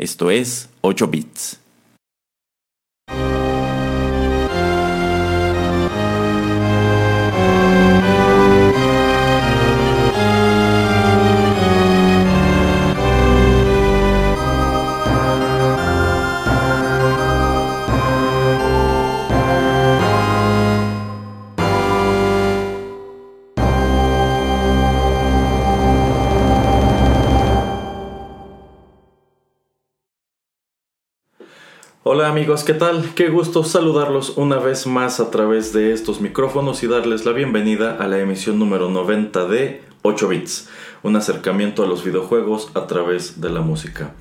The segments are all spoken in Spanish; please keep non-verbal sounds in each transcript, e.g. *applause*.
Esto es 8 bits. Hola amigos, ¿qué tal? Qué gusto saludarlos una vez más a través de estos micrófonos y darles la bienvenida a la emisión número 90 de 8 bits, un acercamiento a los videojuegos a través de la música.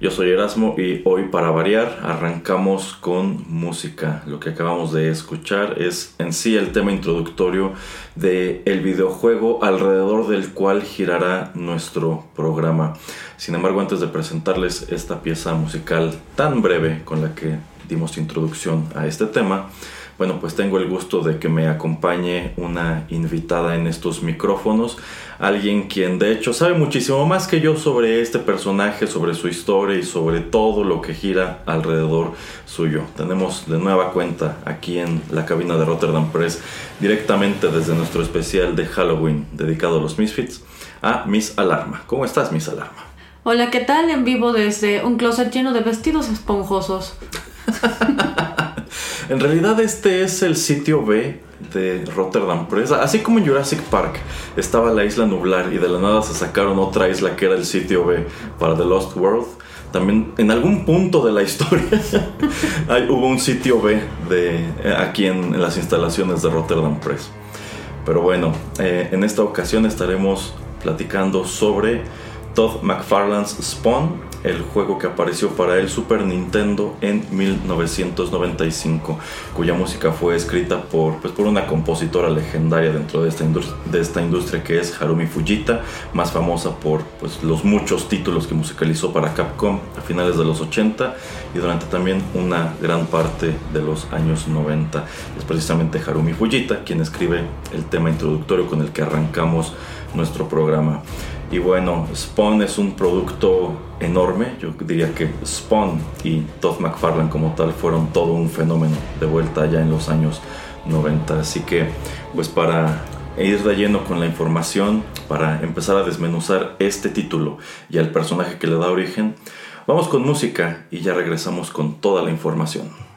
Yo soy Erasmo y hoy para variar arrancamos con música. Lo que acabamos de escuchar es en sí el tema introductorio del el videojuego alrededor del cual girará nuestro programa. Sin embargo, antes de presentarles esta pieza musical tan breve con la que dimos introducción a este tema, bueno, pues tengo el gusto de que me acompañe una invitada en estos micrófonos, alguien quien de hecho sabe muchísimo más que yo sobre este personaje, sobre su historia y sobre todo lo que gira alrededor suyo. Tenemos de nueva cuenta aquí en la cabina de Rotterdam Press, directamente desde nuestro especial de Halloween dedicado a los Misfits, a Miss Alarma. ¿Cómo estás, Miss Alarma? Hola, ¿qué tal? En vivo desde un closet lleno de vestidos esponjosos. *laughs* En realidad este es el sitio B de Rotterdam Press. Así como en Jurassic Park estaba la isla nublar y de la nada se sacaron otra isla que era el sitio B para The Lost World. También en algún punto de la historia *laughs* hubo un sitio B de, eh, aquí en, las instalaciones de Rotterdam Press. Pero bueno, eh, en esta ocasión estaremos platicando sobre Todd McFarlane's Spawn, el juego que apareció para el Super Nintendo en 1995, cuya música fue escrita por, pues, por una compositora legendaria dentro de esta, de esta industria que es Harumi Fujita, más famosa por pues, los muchos títulos que musicalizó para Capcom a finales de los 80 y durante también una gran parte de los años 90. Es precisamente Harumi Fujita quien escribe el tema introductorio con el que arrancamos nuestro programa. Y bueno, Spawn es un producto enorme. Yo diría que Spawn y Todd McFarlane como tal fueron todo un fenómeno de vuelta ya en los años 90. Así que, pues para ir de lleno con la información, para empezar a desmenuzar este título y al personaje que le da origen, vamos con música y ya regresamos con toda la información.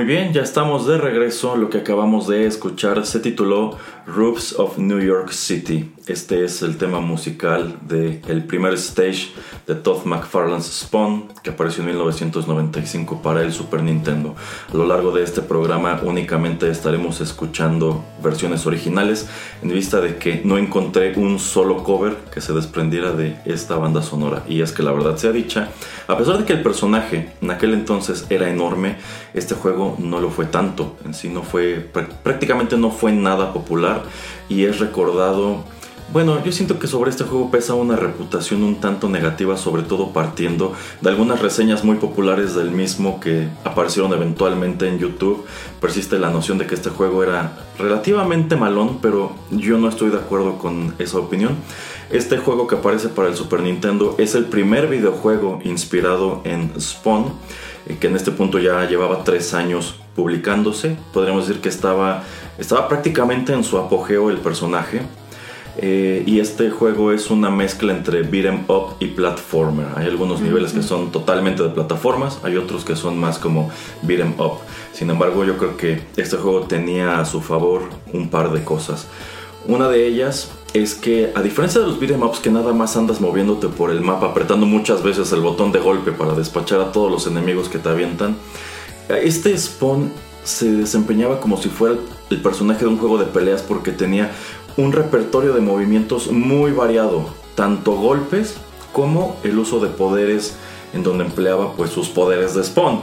Muy bien, ya estamos de regreso. Lo que acabamos de escuchar se tituló Roofs of New York City. Este es el tema musical del el primer stage de Todd McFarlane's Spawn, que apareció en 1995 para el Super Nintendo. A lo largo de este programa únicamente estaremos escuchando versiones originales, en vista de que no encontré un solo cover que se desprendiera de esta banda sonora. Y es que la verdad sea dicha, a pesar de que el personaje en aquel entonces era enorme, este juego no lo fue tanto. En sí no fue, prácticamente no fue nada popular y es recordado bueno, yo siento que sobre este juego pesa una reputación un tanto negativa, sobre todo partiendo de algunas reseñas muy populares del mismo que aparecieron eventualmente en YouTube. Persiste la noción de que este juego era relativamente malón, pero yo no estoy de acuerdo con esa opinión. Este juego que aparece para el Super Nintendo es el primer videojuego inspirado en Spawn, eh, que en este punto ya llevaba tres años publicándose. Podríamos decir que estaba, estaba prácticamente en su apogeo el personaje. Eh, y este juego es una mezcla entre beat'em up y platformer. Hay algunos niveles que son totalmente de plataformas, hay otros que son más como beat'em up. Sin embargo, yo creo que este juego tenía a su favor un par de cosas. Una de ellas es que a diferencia de los beat'em ups que nada más andas moviéndote por el mapa apretando muchas veces el botón de golpe para despachar a todos los enemigos que te avientan, este Spawn se desempeñaba como si fuera el personaje de un juego de peleas porque tenía un repertorio de movimientos muy variado, tanto golpes como el uso de poderes en donde empleaba pues sus poderes de spawn.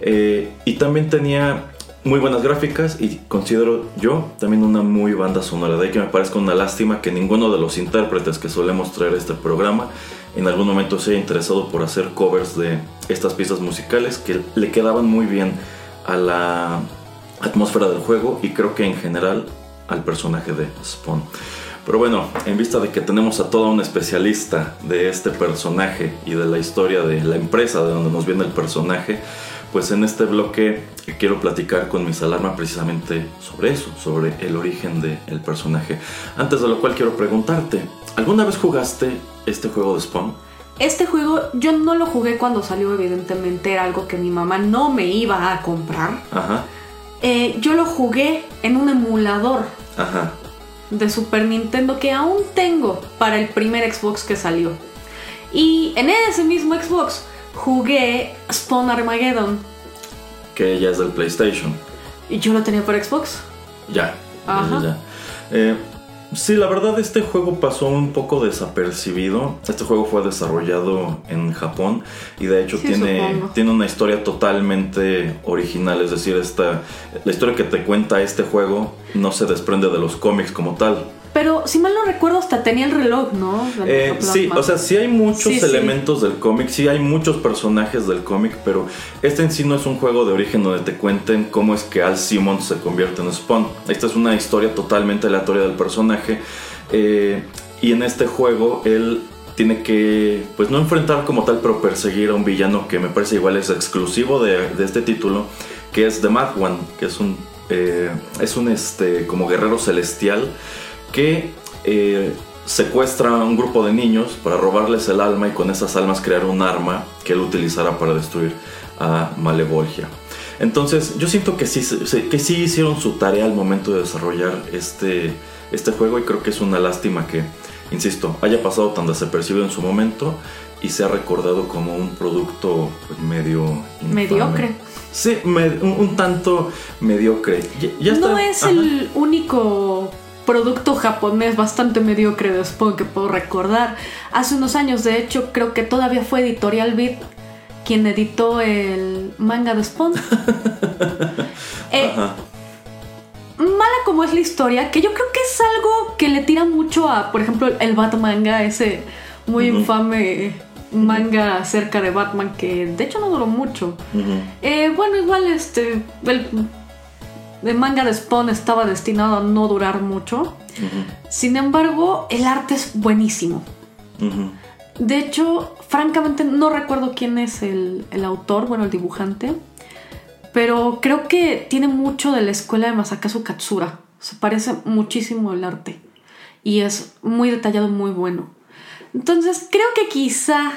Eh, y también tenía muy buenas gráficas y considero yo también una muy banda sonora. De ahí que me parezca una lástima que ninguno de los intérpretes que solemos traer este programa en algún momento se haya interesado por hacer covers de estas piezas musicales que le quedaban muy bien a la atmósfera del juego y creo que en general al personaje de Spawn. Pero bueno, en vista de que tenemos a toda una especialista de este personaje y de la historia de la empresa de donde nos viene el personaje, pues en este bloque quiero platicar con mis alarma precisamente sobre eso, sobre el origen del personaje. Antes de lo cual quiero preguntarte, ¿alguna vez jugaste este juego de Spawn? Este juego yo no lo jugué cuando salió, evidentemente era algo que mi mamá no me iba a comprar. Ajá. Eh, yo lo jugué en un emulador Ajá. de Super Nintendo que aún tengo para el primer Xbox que salió. Y en ese mismo Xbox jugué Spawn Armageddon. Que ya es del PlayStation. Y yo lo tenía para Xbox. Ya. Ajá. Ya, ya. Eh, sí, la verdad este juego pasó un poco desapercibido. Este juego fue desarrollado en Japón y de hecho Sí, tiene, supongo. tiene una historia totalmente original. Es decir, esta, la historia que te cuenta este juego no se desprende de los cómics como tal. Pero si mal no recuerdo, hasta tenía el reloj, ¿no? Eh, sí, o sea, sí hay muchos Sí, sí. elementos del cómic, sí hay muchos personajes del cómic, pero este en sí no es un juego de origen donde te cuenten cómo es que Al Simmons se convierte en Spawn. Esta es una historia totalmente aleatoria del personaje eh, y en este juego él tiene que, pues no enfrentar como tal, pero perseguir a un villano que me parece igual es exclusivo de, de este título, que es The Mad One, que es un, eh, es un este, como guerrero celestial que eh, secuestra a un grupo de niños para robarles el alma y con esas almas crear un arma que él utilizará para destruir a Malevolgia. Entonces yo siento que sí, que sí hicieron su tarea al momento de desarrollar este, este juego y creo que es una lástima que, insisto, haya pasado tan desapercibido en su momento y se ha recordado como un producto pues, medio... infame. Mediocre. Sí, me- un, un tanto mediocre. Ya, ya no está- es ajá. el único producto japonés bastante mediocre de Spawn que puedo recordar. Hace unos años, de hecho, creo que todavía fue Editorial Beat quien editó el manga de Spawn. *laughs* Eh, mala como es la historia, que yo creo que es algo que le tira mucho a, por ejemplo, el Batmanga, ese muy infame manga acerca de Batman que de hecho no duró mucho. Eh, bueno, igual este. El, el manga de Spawn estaba destinado a no durar mucho. Sin embargo, el arte es buenísimo. De hecho, francamente no recuerdo quién es el, el autor, bueno, el dibujante. Pero creo que tiene mucho de la escuela de Masakazu Katsura. Se parece muchísimo el arte. Y es muy detallado y muy bueno. Entonces, creo que quizá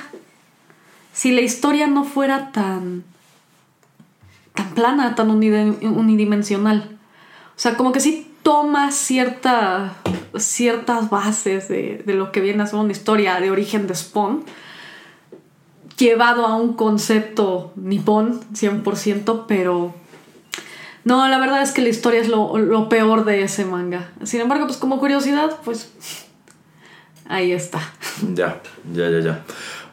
si la historia no fuera tan tan plana, tan unidimensional. O sea, como que sí toma cierta, ciertas bases de, de, lo que viene a ser una historia de origen de Spawn, llevado a un concepto nipón 100%, pero no, la verdad es que la historia es lo, lo peor de ese manga. Sin embargo, pues como curiosidad, pues ahí está. Ya, ya, ya, ya.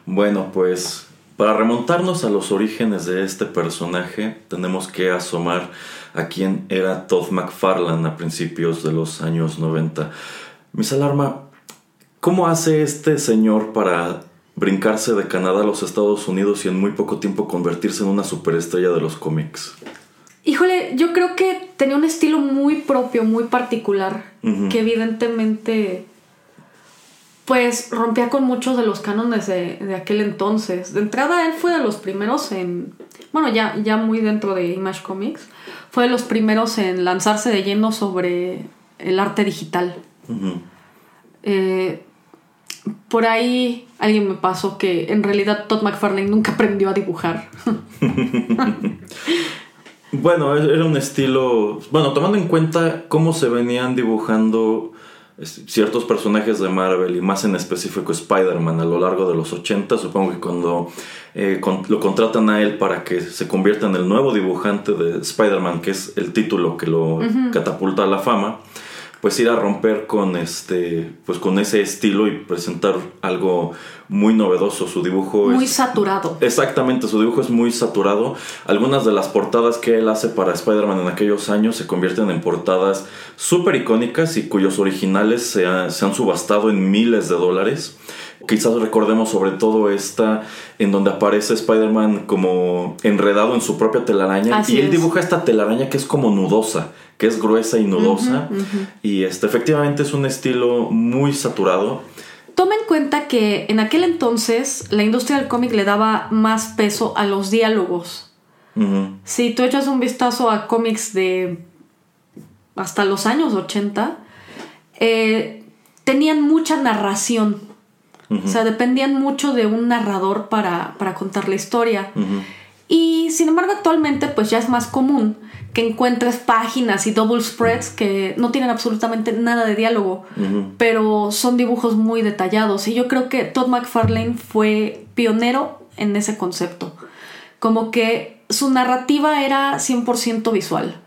Bueno, pues para remontarnos a los orígenes de este personaje, tenemos que asomar a quién era Todd McFarlane a principios de los años 90. Miss Alarma, ¿cómo hace este señor para brincarse de Canadá a los Estados Unidos y en muy poco tiempo convertirse en una superestrella de los cómics? Híjole, yo creo que tenía un estilo muy propio, muy particular, que evidentemente pues rompía con muchos de los cánones de, aquel entonces. De entrada, él fue de los primeros en, bueno, ya, ya muy dentro de Image Comics, fue de los primeros en lanzarse de lleno sobre el arte digital. Eh, por ahí alguien me pasó que en realidad Todd McFarlane nunca aprendió a dibujar. *laughs* bueno, era un estilo, bueno, tomando en cuenta cómo se venían dibujando ciertos personajes de Marvel y más en específico Spider-Man a lo largo de los 80, supongo que cuando eh, lo contratan a él para que se convierta en el nuevo dibujante de Spider-Man, que es el título que lo catapulta a la fama, pues ir a romper con este pues con ese estilo y presentar algo muy novedoso. Su dibujo muy saturado. Exactamente su dibujo es muy saturado. Algunas de las portadas que él hace para Spider-Man en aquellos años se convierten en portadas súper icónicas y cuyos originales se, se han subastado en miles de dólares Quizás recordemos sobre todo esta en donde aparece Spider-Man como enredado en su propia telaraña y él dibuja esta telaraña que es como nudosa que es gruesa y nudosa. Y este, efectivamente es un estilo muy saturado. Toma en cuenta que en aquel entonces la industria del cómic le daba más peso a los diálogos. Si tú echas un vistazo a cómics de hasta los años 80, eh, tenían mucha narración. O sea, dependían mucho de un narrador para, para contar la historia. Y sin embargo, actualmente, pues ya es más común que encuentres páginas y double spreads que no tienen absolutamente nada de diálogo, pero son dibujos muy detallados. Y yo creo que Todd McFarlane fue pionero en ese concepto. Como que su narrativa era 100% visual.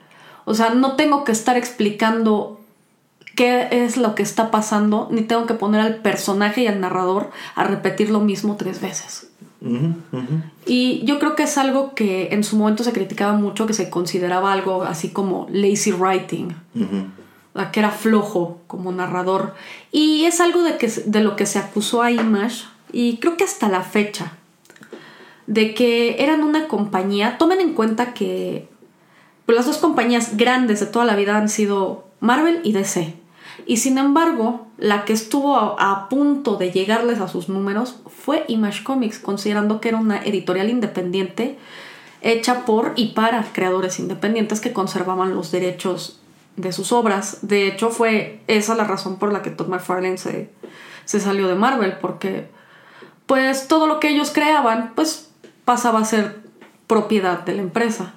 O sea, no tengo que estar explicando qué es lo que está pasando, ni tengo que poner al personaje y al narrador a repetir lo mismo tres veces. Y yo creo que es algo que en su momento se criticaba mucho, que se consideraba algo así como lazy writing, que era flojo como narrador. Y es algo de, que, de lo que se acusó a Image, y creo que hasta la fecha, de que eran una compañía, tomen en cuenta que pues, las dos compañías grandes de toda la vida han sido Marvel y DC. Y sin embargo, la que estuvo a, punto de llegarles a sus números fue Image Comics, considerando que era una editorial independiente hecha por y para creadores independientes que conservaban los derechos de sus obras. De hecho, fue esa la razón por la que Todd McFarlane se, se salió de Marvel, porque pues todo lo que ellos creaban, pues pasaba a ser propiedad de la empresa.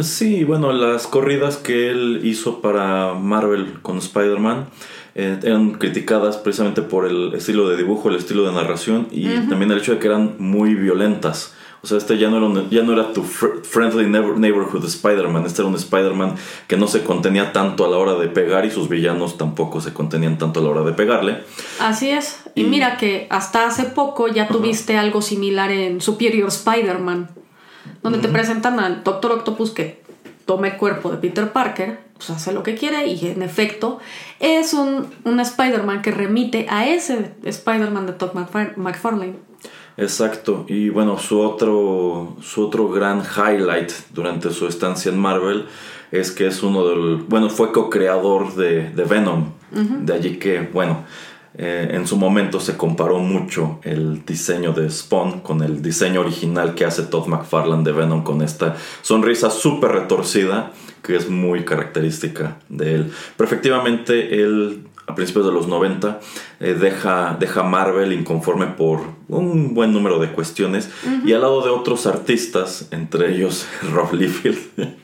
Sí, bueno, las corridas que él hizo para Marvel con Spider-Man eh, eran criticadas precisamente por el estilo de dibujo, el estilo de narración y también el hecho de que eran muy violentas. O sea, este ya no era, ya no era tu friendly neighborhood Spider-Man, este era un Spider-Man que no se contenía tanto a la hora de pegar y sus villanos tampoco se contenían tanto a la hora de pegarle. Así es. Y, mira que hasta hace poco ya tuviste algo similar en Superior Spider-Man donde te presentan al Doctor Octopus que toma el cuerpo de Peter Parker, pues hace lo que quiere y en efecto es un, un Spider-Man que remite a ese Spider-Man de Todd McFarlane. Exacto, y bueno, su otro, su otro gran highlight durante su estancia en Marvel es que es uno del, bueno, fue co-creador de, de, Venom, de allí que, bueno, eh, en su momento se comparó mucho el diseño de Spawn con el diseño original que hace Todd McFarlane de Venom con esta sonrisa súper retorcida que es muy característica de él. Pero efectivamente él a principios de los 90, eh, deja, deja Marvel inconforme por un buen número de cuestiones y al lado de otros artistas, entre ellos *laughs* Rob Liefeld, *laughs*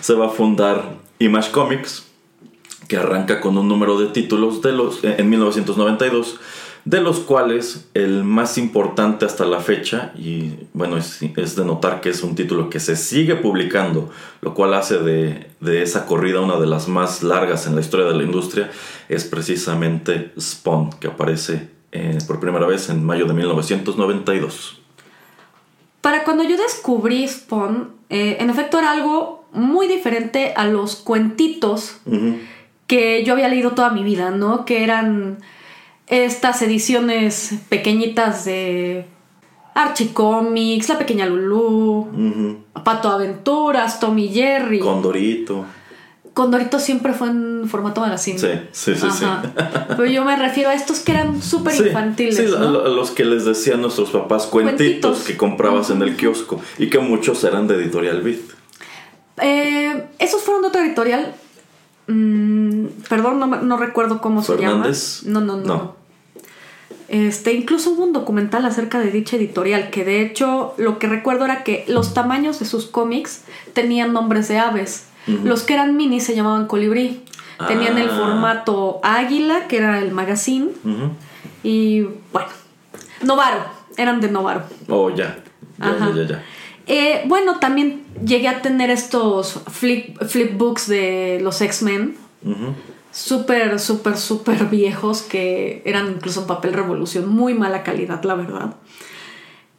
se va a fundar Image Comics, que arranca con un número de títulos de los, en 1992 de los cuales el más importante hasta la fecha, y bueno, es, de notar que es un título que se sigue publicando, lo cual hace de, esa corrida una de las más largas en la historia de la industria, es precisamente Spawn, que aparece eh, por primera vez en mayo de 1992. Para cuando yo descubrí Spawn, eh, en efecto era algo muy diferente a los cuentitos que yo había leído toda mi vida, ¿no? Que eran estas ediciones pequeñitas de Archie Comics, La Pequeña Lulu, Pato Aventuras, Tommy Jerry. Condorito. Condorito siempre fue en formato magazine. Sí, sí, sí, sí. Pero yo me refiero a estos que eran súper infantiles. Sí, a los que les decían nuestros papás cuentitos, que comprabas en el kiosco y que muchos eran de Editorial Beat. Eh, esos fueron de otra editorial. Mm, perdón, no, recuerdo cómo se llama. No, no, no, Este, incluso hubo un documental acerca de dicha editorial, que de hecho lo que recuerdo era que los tamaños de sus cómics tenían nombres de aves. Los que eran mini se llamaban colibrí. Tenían el ah. formato águila, que era el magazine. Y bueno, Novaro, eran de Novaro. Oh, ya. Ya, ya, ya. Eh, bueno, también llegué a tener estos flip, books de los X-Men. Súper, súper, súper viejos que eran incluso en papel revolución. Muy mala calidad, la verdad.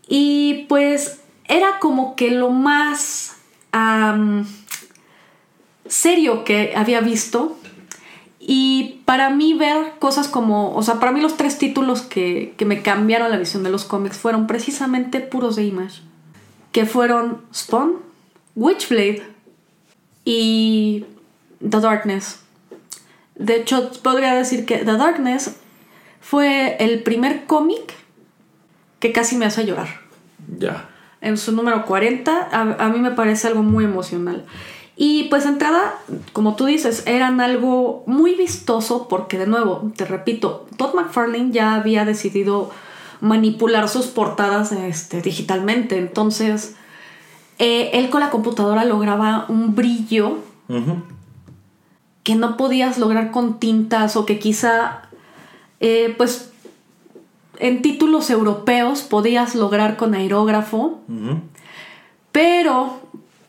Y pues era como que lo más serio que había visto. Y para mí ver cosas como, o sea, para mí los tres títulos que, que me cambiaron la visión de los cómics fueron precisamente puros de Image que fueron Spawn, Witchblade y The Darkness. De hecho, podría decir que The Darkness fue el primer cómic que casi me hace llorar. Ya. En su número 40, a, mí me parece algo muy emocional. Y pues entrada, como tú dices, eran algo muy vistoso porque de nuevo, te repito, Todd McFarlane ya había decidido manipular sus portadas este, digitalmente. Entonces, eh, él con la computadora lograba un brillo que no podías lograr con tintas o que quizá, eh, pues, en títulos europeos podías lograr con aerógrafo. Pero,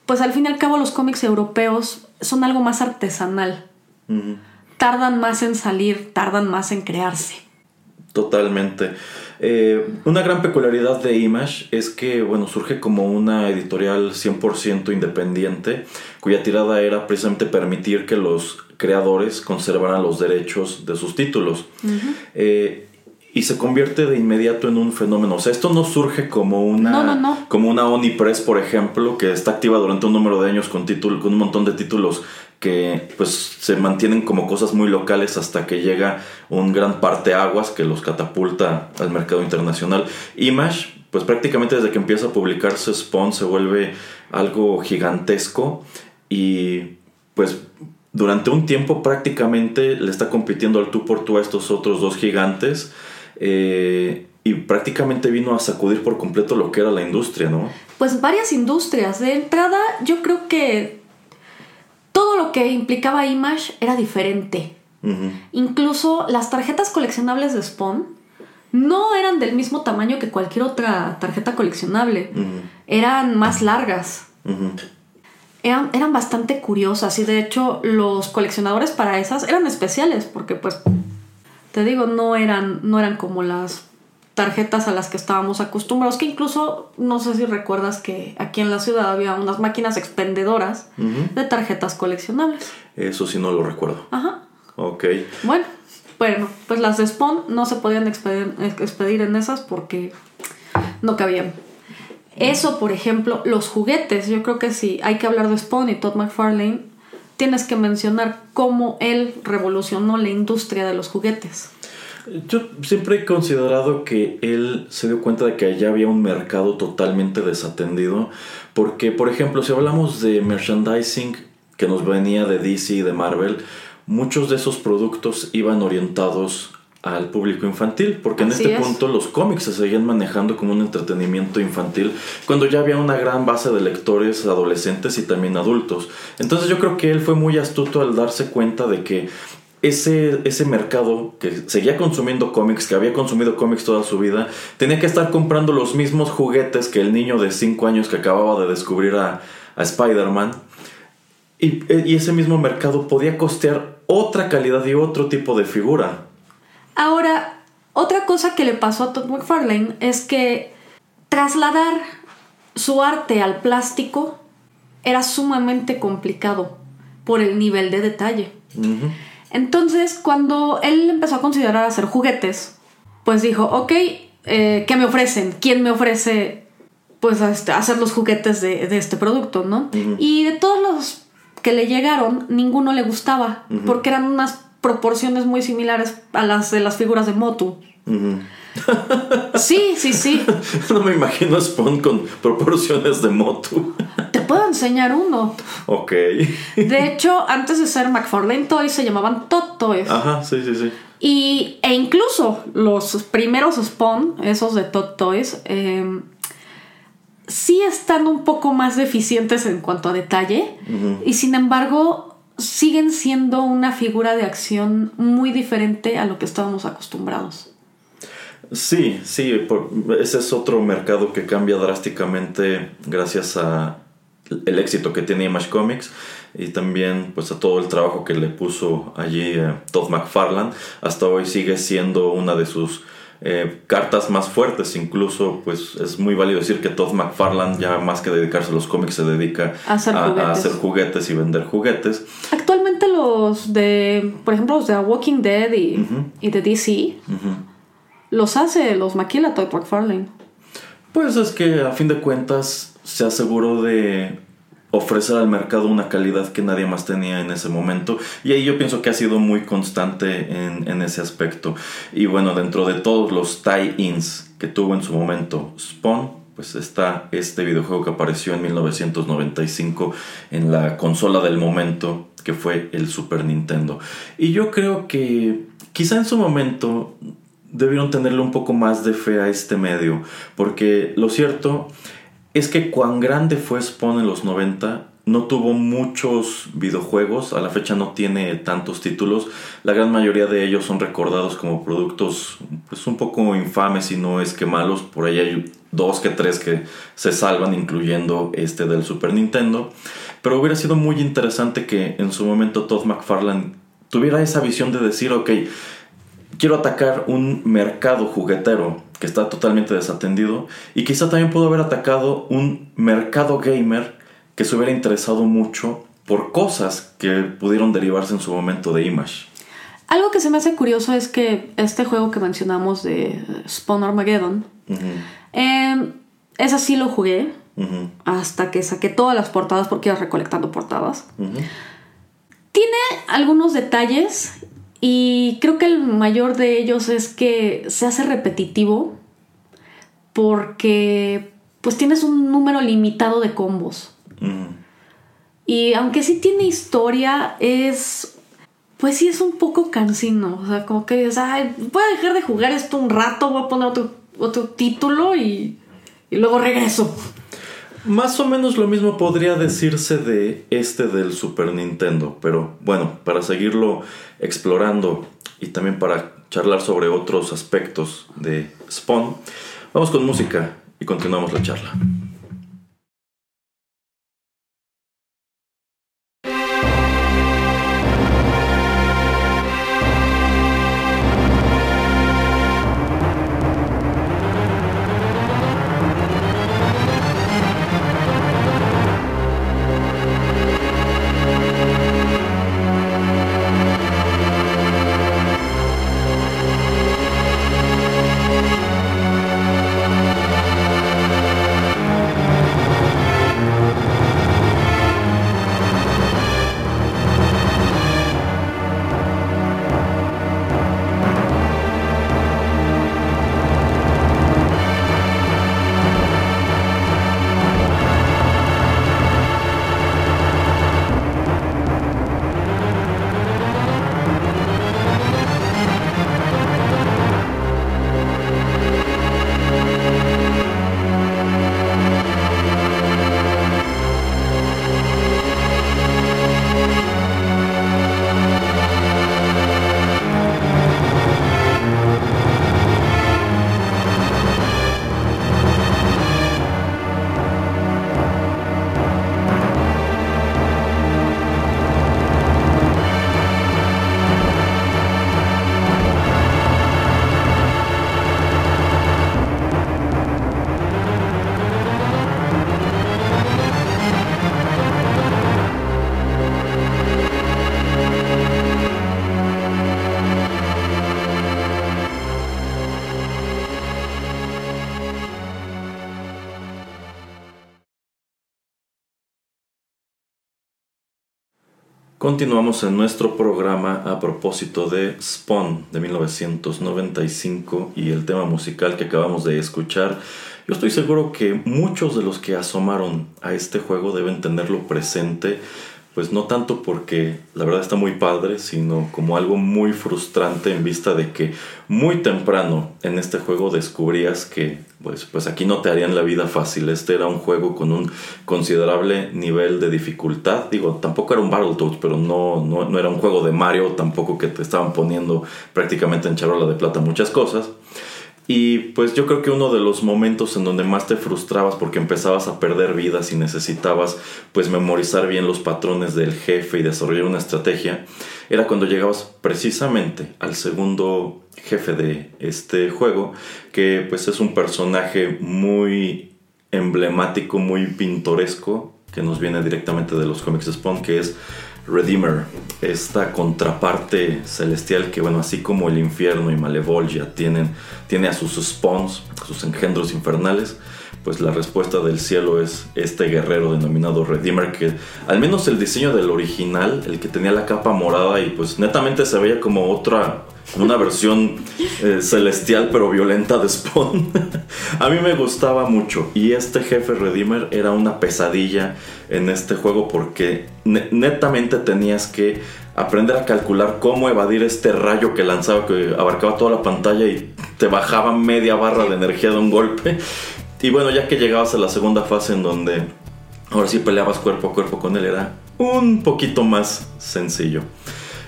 pues al fin y al cabo los cómics europeos son algo más artesanal. Tardan más en salir, tardan más en crearse. Totalmente. Eh, una gran peculiaridad de Image es que, bueno, surge como una editorial 100% independiente, cuya tirada era precisamente permitir que los creadores conservaran los derechos de sus títulos. Eh, y se convierte de inmediato en un fenómeno. O sea, esto no surge como una, como una Onipress, por ejemplo, que está activa durante un número de años con, con un montón de títulos que pues se mantienen como cosas muy locales hasta que llega un gran parteaguas que los catapulta al mercado internacional. Image, pues prácticamente desde que empieza a publicarse Spawn se vuelve algo gigantesco y pues durante un tiempo prácticamente le está compitiendo al tú por tú a estos otros dos gigantes. Eh, y prácticamente vino a sacudir por completo lo que era la industria, ¿no? Pues varias industrias. De entrada, yo creo que todo lo que implicaba Image era diferente. Incluso las tarjetas coleccionables de Spawn no eran del mismo tamaño que cualquier otra tarjeta coleccionable. Eran más largas. eran, eran, bastante curiosas y de hecho los coleccionadores para esas eran especiales porque pues te digo no eran, no eran como las tarjetas a las que estábamos acostumbrados, que incluso no sé si recuerdas que aquí en la ciudad había unas máquinas expendedoras de tarjetas coleccionables. Eso sí no lo recuerdo. Ajá. Ok. Bueno, bueno, pues las de Spawn no se podían expedir, en esas porque no cabían. Eso, por ejemplo, los juguetes. Yo creo que si hay que hablar de Spawn y Todd McFarlane, tienes que mencionar cómo él revolucionó la industria de los juguetes. Yo siempre he considerado que él se dio cuenta de que allá había un mercado totalmente desatendido. Porque, por ejemplo, si hablamos de merchandising que nos venía de DC y de Marvel, muchos de esos productos iban orientados al público infantil, porque en este es. punto los cómics se seguían manejando como un entretenimiento infantil, cuando ya había una gran base de lectores adolescentes y también adultos. Entonces yo creo que él fue muy astuto al darse cuenta de que ese, ese mercado que seguía consumiendo cómics, que había consumido cómics toda su vida, tenía que estar comprando los mismos juguetes que el niño de 5 años que acababa de descubrir a, a Spider-Man. Y, y ese mismo mercado podía costear otra calidad y otro tipo de figura. Ahora, otra cosa que le pasó a Todd McFarlane es que trasladar su arte al plástico era sumamente complicado por el nivel de detalle. Entonces, cuando él empezó a considerar hacer juguetes, pues dijo, ok, eh, ¿qué me ofrecen? ¿Quién me ofrece pues este- hacer los juguetes de, de este producto, no? Y de todos los que le llegaron, ninguno le gustaba, porque eran unas proporciones muy similares a las de las figuras de Motu. Sí, sí, sí. *laughs* No me imagino a Spawn con proporciones de Motu. Te puedo enseñar uno. ok. De hecho, antes de ser McFarlane Toys se llamaban Tot Toys. Ajá, sí, sí, sí. Y, e incluso los primeros Spawn, esos de Tot Toys, eh, sí están un poco más deficientes en cuanto a detalle. Y sin embargo, siguen siendo una figura de acción muy diferente a lo que estábamos acostumbrados. Sí, sí, por- ese es otro mercado que cambia drásticamente gracias a el éxito que tiene Image Comics y también pues a todo el trabajo que le puso allí eh, Todd McFarlane. Hasta hoy sigue siendo una de sus eh, cartas más fuertes, incluso pues es muy válido decir que Todd McFarlane ya más que dedicarse a los cómics se dedica A hacer a juguetes. hacer juguetes y vender juguetes. Actualmente los de, por ejemplo, los de Walking Dead y, y de DC, los hace, los maquila Todd McFarlane. Pues es que a fin de cuentas se aseguró de ofrecer al mercado una calidad que nadie más tenía en ese momento y ahí yo pienso que ha sido muy constante en, en ese aspecto y bueno dentro de todos los tie-ins que tuvo en su momento Spawn pues está este videojuego que apareció en 1995 en la consola del momento que fue el Super Nintendo y yo creo que quizá en su momento debieron tenerle un poco más de fe a este medio, porque lo cierto es que cuán grande fue Spawn en los 90, no tuvo muchos videojuegos, a la fecha no tiene tantos títulos, la gran mayoría de ellos son recordados como productos pues un poco infames y no es que malos, por ahí hay dos que tres que se salvan, incluyendo este del Super Nintendo, pero hubiera sido muy interesante que en su momento Todd McFarlane tuviera esa visión de decir, ok, quiero atacar un mercado juguetero que está totalmente desatendido y quizá también pudo haber atacado un mercado gamer que se hubiera interesado mucho por cosas que pudieron derivarse en su momento de Image. Algo que se me hace curioso es que este juego que mencionamos de Spawn Armageddon, Ujú, eh, ese sí lo jugué hasta que saqué todas las portadas porque iba recolectando portadas. Tiene algunos detalles y creo que el mayor de ellos es que se hace repetitivo porque pues tienes un número limitado de combos. Ujú. Y aunque sí tiene historia, es. Pues sí, es un poco cansino. O sea, como que dices, ay, voy a dejar de jugar esto un rato, voy a poner otro, otro título y, y luego regreso. Más o menos lo mismo podría decirse de este del Super Nintendo, pero bueno, para seguirlo explorando y también para charlar sobre otros aspectos de Spawn, vamos con música y continuamos la charla. Continuamos en nuestro programa a propósito de Spawn de 1995 y el tema musical que acabamos de escuchar. Yo estoy seguro que muchos de los que asomaron a este juego deben tenerlo presente pues no tanto porque la verdad está muy padre, sino como algo muy frustrante en vista de que muy temprano en este juego descubrías que pues, pues aquí no te harían la vida fácil. Este era un juego con un considerable nivel de dificultad. Digo, tampoco era un Battletoads, pero no, no, no era un juego de Mario, tampoco que te estaban poniendo prácticamente en charola de plata muchas cosas. Y pues yo creo que uno de los momentos en donde más te frustrabas porque empezabas a perder vidas y necesitabas pues memorizar bien los patrones del jefe y desarrollar una estrategia era cuando llegabas precisamente al segundo jefe de este juego que pues es un personaje muy emblemático, muy pintoresco que nos viene directamente de los cómics Spawn que es Redeemer, esta contraparte celestial que, bueno, así como el infierno y Malevolgia tienen, tiene a sus spawns, sus engendros infernales, pues la respuesta del cielo es este guerrero denominado Redeemer, que al menos el diseño del original, el que tenía la capa morada y pues netamente se veía como otra una versión eh, celestial pero violenta de Spawn. *laughs* a mí me gustaba mucho y este jefe Redeemer era una pesadilla en este juego porque netamente tenías que aprender a calcular cómo evadir este rayo que lanzaba, que abarcaba toda la pantalla y te bajaba media barra de energía de un golpe. *laughs* Y bueno, ya que llegabas a la segunda fase en donde ahora sí peleabas cuerpo a cuerpo con él, era un poquito más sencillo.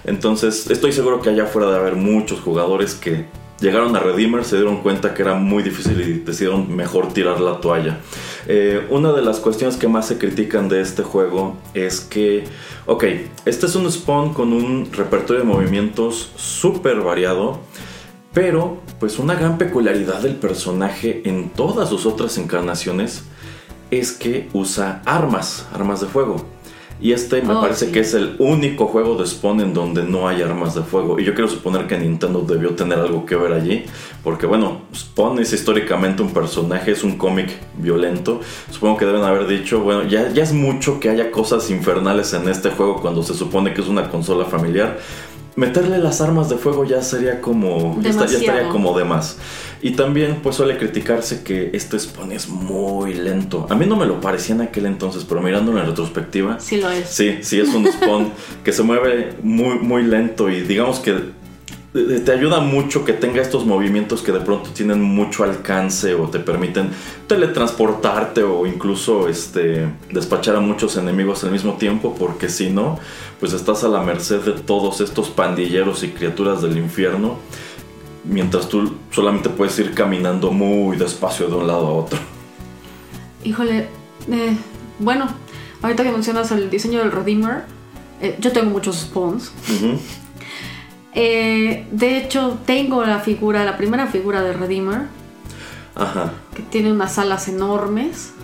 Entonces, estoy seguro que allá afuera de haber muchos jugadores que llegaron a Redeemer, se dieron cuenta que era muy difícil y decidieron mejor tirar la toalla. Eh, una de las cuestiones que más se critican de este juego es que, ok, este es un spawn con un repertorio de movimientos súper variado, pero pues una gran peculiaridad del personaje en todas sus otras encarnaciones es que usa armas, armas de fuego. Y este me oh, parece que es el único juego de Spawn en donde no hay armas de fuego. Y yo quiero suponer que Nintendo debió tener algo que ver allí. Porque bueno, Spawn es históricamente un personaje, es un cómic violento. Supongo que deben haber dicho, bueno, ya, ya es mucho que haya cosas infernales en este juego cuando se supone que es una consola familiar meterle las armas de fuego ya sería como. Ya, estaría como de más. Y también, pues suele criticarse que este Spawn es muy lento. A mí no me lo parecía en aquel entonces, pero mirándolo en retrospectiva. Sí lo es. Sí, sí es un Spawn *laughs* que se mueve muy, muy lento y digamos que te ayuda mucho que tenga estos movimientos que de pronto tienen mucho alcance o te permiten teletransportarte o incluso este, despachar a muchos enemigos al mismo tiempo, porque si no, pues estás a la merced de todos estos pandilleros y criaturas del infierno, mientras tú solamente puedes ir caminando muy despacio de un lado a otro. Híjole, eh, bueno, ahorita que mencionas el diseño del Redeemer, eh, yo tengo muchos spawns. Eh, de hecho, tengo la figura, la primera figura de Redeemer. Ajá. Que tiene unas alas enormes.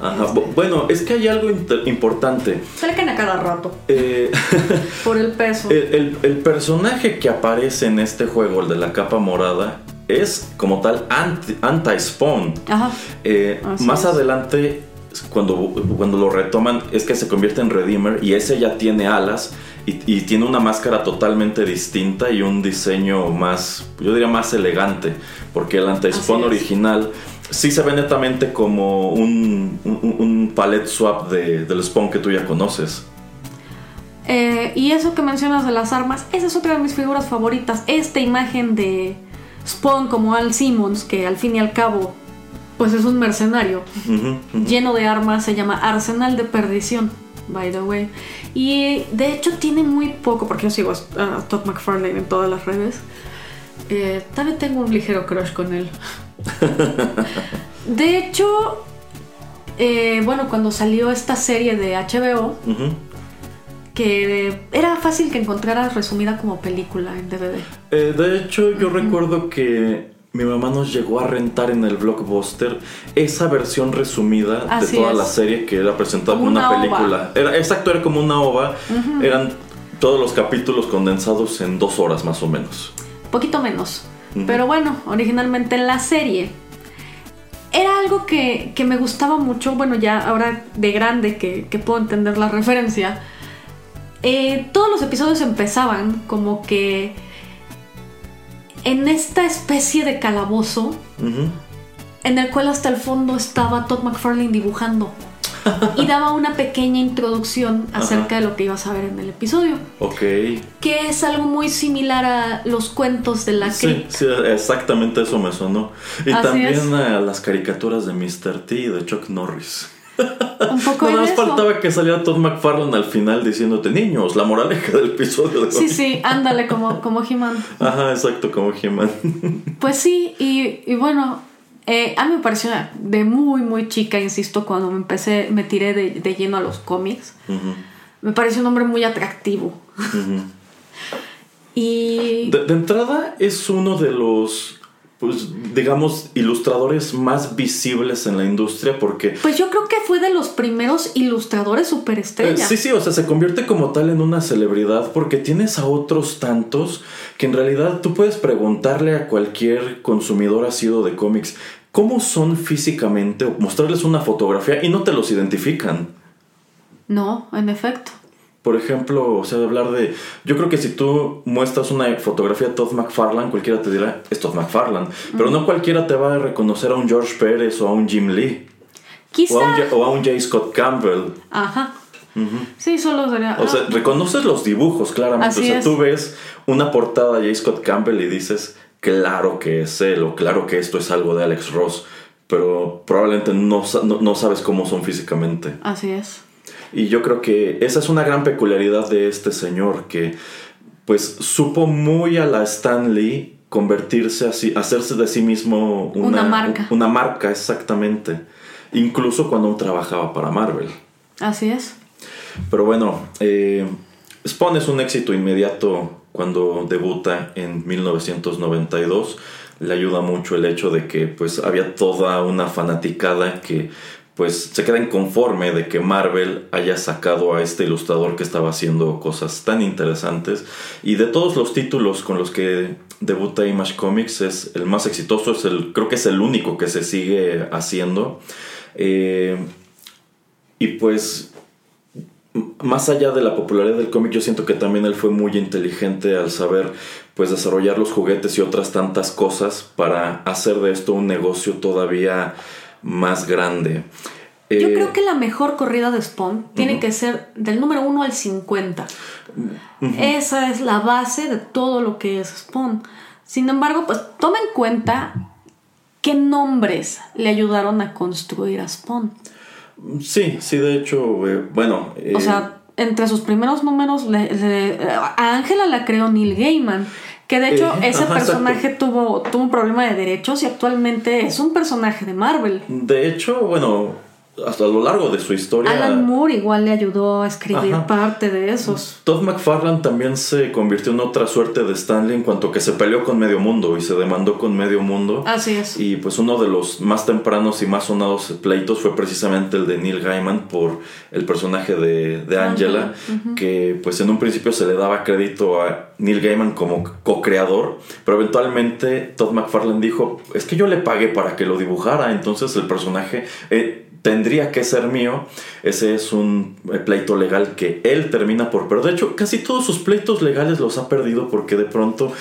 Ajá. Bueno, es que hay algo importante. Caen a cada rato. Eh, *laughs* Por el peso. El, personaje que aparece en este juego, el de la capa morada, es como tal anti-spawn. Ajá. Eh, más adelante, cuando, cuando lo retoman, es que se convierte en Redeemer y ese ya tiene alas y, tiene una máscara totalmente distinta y un diseño más, yo diría más elegante, porque el anti-spawn original sí se ve netamente como un, un, palette swap de, del spawn que tú ya conoces. Eh, y eso que mencionas de las armas, esa es otra de mis figuras favoritas. Esta imagen de Spawn como Al Simmons, que al fin y al cabo, pues es un mercenario lleno de armas, se llama Arsenal de Perdición by the way. Y de hecho tiene muy poco, porque yo sigo a, Todd McFarlane en todas las redes. Eh, también tengo un ligero crush con él. *laughs* de hecho, eh, bueno, cuando salió esta serie de HBO, que era fácil que encontraras resumida como película en DVD. Eh, de hecho, yo recuerdo que mi mamá nos llegó a rentar en el blockbuster esa versión resumida de toda la serie que era presentada como una, película. Era, exacto, era como una ova. Eran todos los capítulos condensados en dos horas más o menos. Poquito menos. Pero bueno, originalmente en la serie era algo que, me gustaba mucho. Bueno, ya ahora de grande que, que puedo entender la referencia. eh, todos los episodios empezaban como que en esta especie de calabozo en el cual hasta el fondo estaba Todd McFarlane dibujando y daba una pequeña introducción acerca de lo que ibas a ver en el episodio, Ok. que es algo muy similar a los cuentos de la Sí, sí, exactamente eso me sonó. Y Así también es. a las caricaturas de Mr. T y de Chuck Norris. un poco *laughs* Nada más eso. faltaba que saliera Todd McFarlane al final diciéndote, niños, la moraleja del episodio de Sí, hoy". sí, ándale como, como He-Man. Ajá, exacto, como He-Man. Pues sí, y, y bueno, eh, a mí me pareció de muy, muy chica, insisto, cuando me empecé, me tiré de, de lleno a los cómics. Me pareció un hombre muy atractivo. *laughs* Y De, de entrada es uno de los, pues, digamos, ilustradores más visibles en la industria porque pues yo creo que fue de los primeros ilustradores Eh, superestrella. Sí, sí, o sea, se convierte como tal en una celebridad porque tienes a otros tantos que en realidad tú puedes preguntarle a cualquier consumidor asiduo de cómics cómo son físicamente o mostrarles una fotografía y no te los identifican. No, en efecto. Por ejemplo, o sea, hablar de. Yo creo que si tú muestras una fotografía de Todd McFarlane, cualquiera te dirá, es Todd McFarlane. Pero no cualquiera te va a reconocer a un George Pérez o a un Jim Lee. Quizá. O a un, o a un J. Scott Campbell. Ajá. Sí, solo sería. O sea, ah, reconoces los dibujos, claramente. Así o sea, es. tú ves una portada de J. Scott Campbell y dices, claro que es él, o claro que esto es algo de Alex Ross. Pero probablemente no, no, no sabes cómo son físicamente. Así es. Y yo creo que esa es una gran peculiaridad de este señor, que pues supo muy a la Stan Lee convertirse así, hacerse de sí mismo una, Una marca. Una marca, exactamente. Incluso cuando trabajaba para Marvel. Así es. Pero bueno, eh, Spawn es un éxito inmediato cuando debuta en 1992. Le ayuda mucho el hecho de que pues había toda una fanaticada que pues se queda inconforme de que Marvel haya sacado a este ilustrador que estaba haciendo cosas tan interesantes y de todos los títulos con los que debuta Image Comics es el más exitoso, es el, creo que es el único que se sigue haciendo. Eh, y pues más allá de la popularidad del cómic, yo siento que también él fue muy inteligente al saber pues desarrollar los juguetes y otras tantas cosas para hacer de esto un negocio todavía más grande. Yo Eh, creo que la mejor corrida de Spawn tiene que ser del número 1 al 50. Esa es la base de todo lo que es Spawn. Sin embargo, pues toma en cuenta qué nombres le ayudaron a construir a Spawn. Sí, sí, de hecho, eh, bueno. eh, O sea, entre sus primeros números, le- le- a Ángela la creó Neil Gaiman. Que de hecho Eh, ese ajá, personaje tuvo, tuvo un problema de derechos y actualmente es un personaje de Marvel. de hecho, bueno, hasta a lo largo de su historia. Alan Moore igual le ayudó a escribir Ajá. parte de esos. Todd McFarlane también se convirtió en otra suerte de Stanley en cuanto que se peleó con medio mundo y se demandó con medio mundo. Así es. Y pues uno de los más tempranos y más sonados pleitos fue precisamente el de Neil Gaiman por el personaje de, de Angela, que pues en un principio se le daba crédito a Neil Gaiman como co-creador, pero eventualmente Todd McFarlane dijo, es que yo le pagué para que lo dibujara, entonces el personaje eh, tendría que ser mío. Ese es un eh, pleito legal que él termina por perder. De hecho, casi todos sus pleitos legales los ha perdido porque de pronto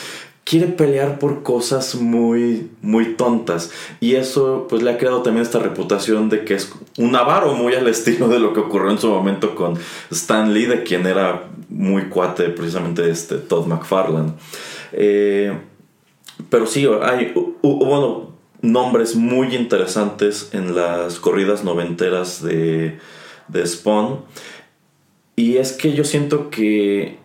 quiere pelear por cosas muy, muy tontas. Y eso pues le ha creado también esta reputación de que es un avaro muy al estilo de lo que ocurrió en su momento con Stan Lee, de quien era muy cuate precisamente este Todd McFarlane. Eh, pero sí, hay, bueno, nombres muy interesantes en las corridas noventeras de, de Spawn. Y es que yo siento que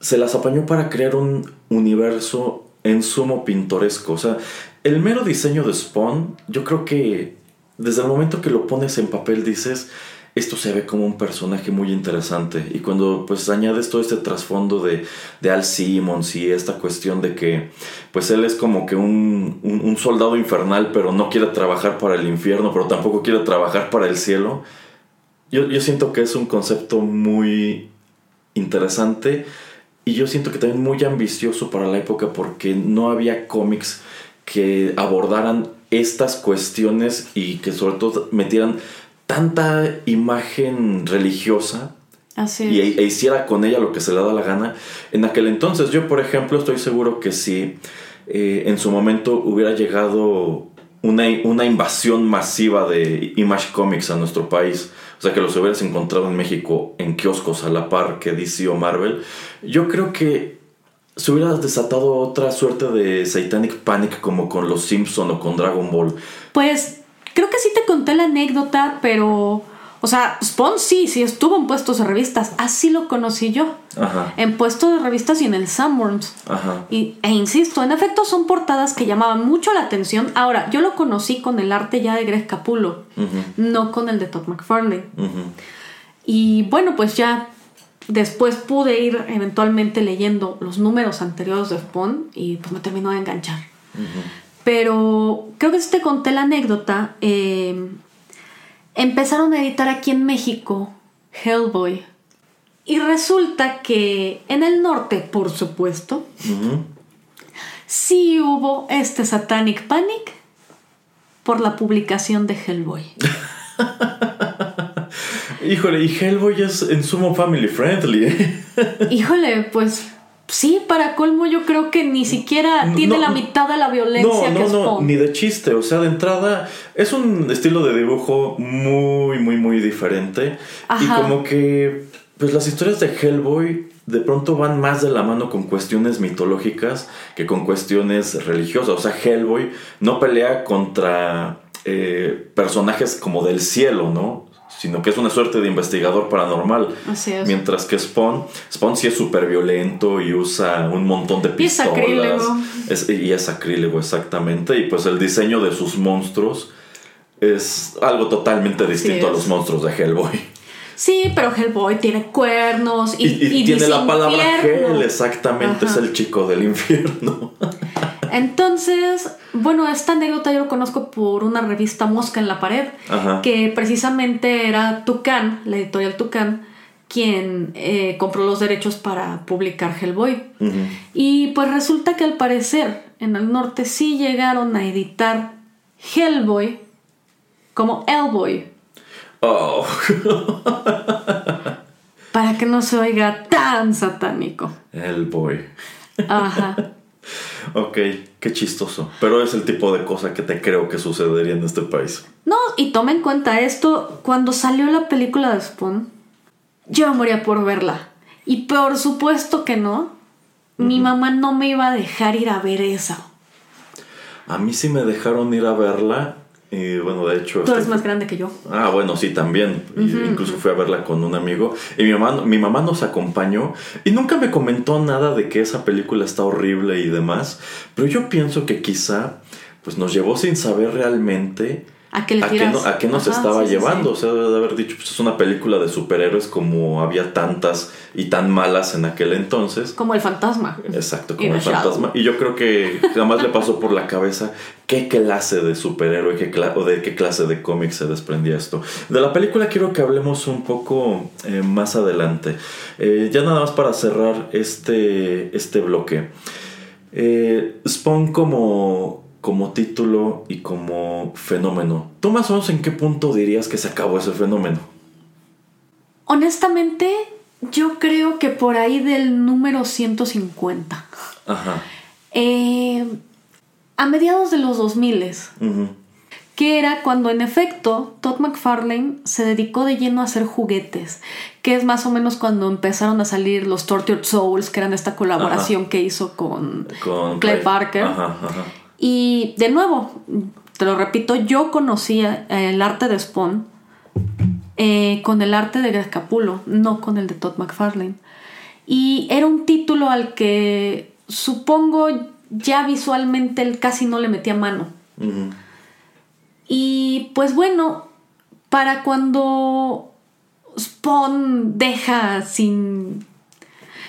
se las apañó para crear un universo en sumo pintoresco. O sea, el mero diseño de Spawn, yo creo que desde el momento que lo pones en papel dices, esto se ve como un personaje muy interesante. Y cuando pues añades todo este trasfondo de, de Al Simmons y esta cuestión de que pues él es como que un, un, soldado infernal, pero no quiere trabajar para el infierno, pero tampoco quiere trabajar para el cielo. Yo, yo siento que es un concepto muy interesante y yo siento que también muy ambicioso para la época porque no había cómics que abordaran estas cuestiones y que sobre todo metieran tanta imagen religiosa Así y e hiciera con ella lo que se le da la gana. En aquel entonces, yo por ejemplo estoy seguro que si eh, en su momento hubiera llegado una, una invasión masiva de Image Comics a nuestro país, o sea que los hubieras encontrado en México en kioscos a la par que DC o Marvel, yo creo que se hubiera desatado otra suerte de Satanic Panic como con los Simpson o con Dragon Ball. Pues creo que sí te conté la anécdota, pero. O sea, Spawn sí, sí estuvo en puestos de revistas. Así lo conocí yo. Ajá, En puestos de revistas y en el Sanborns. ajá. Y, e insisto, en efecto son portadas que llamaban mucho la atención. Ahora, yo lo conocí con el arte ya de Greg Capullo, ujú, no con el de Todd McFarlane. ujú. Y bueno, pues ya después pude ir eventualmente leyendo los números anteriores de Spawn y pues me terminó de enganchar. Pero creo que si te conté la anécdota, eh, empezaron a editar aquí en México Hellboy. Y resulta que en el norte, por supuesto, sí hubo este Satanic Panic por la publicación de Hellboy. *laughs* Híjole, y Hellboy es en sumo family friendly. ¿eh? Híjole, pues sí, para colmo yo creo que ni siquiera No, tiene no, la mitad de la violencia No, que no, no, ni de chiste. O sea, de entrada es un estilo de dibujo muy, muy, muy diferente. Ajá. Y como que, pues las historias de Hellboy de pronto van más de la mano con cuestiones mitológicas que con cuestiones religiosas. O sea, Hellboy no pelea contra eh, personajes como del cielo, ¿no? Sino que es una suerte de investigador paranormal. Así es. Mientras que Spawn, Spawn sí es súper violento y usa un montón de Y es pistolas. sacrílego. Es- y es sacrílego, exactamente. Y pues el diseño de sus monstruos es algo totalmente distinto a los monstruos de Hellboy. Sí, pero Hellboy tiene cuernos y, Y, y y tiene dice la palabra infierno. Hell, exactamente, Ajá. es el chico del infierno. *laughs* Entonces, bueno, esta anécdota yo lo conozco por una revista Mosca en la pared, Ajá. que precisamente era Tucán, la editorial Tucán, quien eh, compró los derechos para publicar Hellboy. Y pues resulta que al parecer en el norte sí llegaron a editar Hellboy como Hellboy, Oh. *laughs* para que no se oiga tan satánico. Hellboy. Ajá. *laughs* Ok, qué chistoso. Pero es el tipo de cosa que te creo que sucedería en este país. No, y toma en cuenta esto, cuando salió la película de Spawn, yo moría por verla. Y por supuesto que no, mi mamá no me iba a dejar ir a ver esa. A mí sí me dejaron ir a verla. Y bueno, de hecho. Tú eres este- más grande que yo. Ah, bueno, sí, también. Incluso fui a verla con un amigo. Y mi mamá, mi mamá nos acompañó. Y nunca me comentó nada de que esa película está horrible y demás. Pero yo pienso que quizá pues nos llevó sin saber realmente ¿A qué le a qué, tiras? no- a qué nos Ajá, estaba sí, sí, llevando. sí. O sea, debe de haber dicho, pues es una película de superhéroes como había tantas y tan malas en aquel entonces. Como el fantasma. Exacto, como el fantasma. Shadow. Y yo creo que jamás le pasó por la cabeza qué clase de superhéroe qué o de qué clase de cómic se desprendía esto. De la película quiero que hablemos un poco eh, más adelante. Eh, ya nada más para cerrar este, este bloque. Eh, Spawn como, como título y como fenómeno. ¿Tú más o menos en qué punto dirías que se acabó ese fenómeno? Honestamente, yo creo que por ahí del número 150. Ajá. Eh, a mediados de los 2000 Ujú. que era cuando en efecto Todd McFarlane se dedicó de lleno a hacer juguetes, que es más o menos cuando empezaron a salir los Tortured Souls, que eran esta colaboración que hizo con, Con Clay Parker. Ajá, ajá. Y de nuevo, te lo repito, yo conocía el arte de Spawn eh, con el arte de Greg Capullo, no con el de Todd McFarlane. Y era un título al que supongo ya visualmente él casi no le metía mano. Y pues bueno, para cuando Spawn deja sin.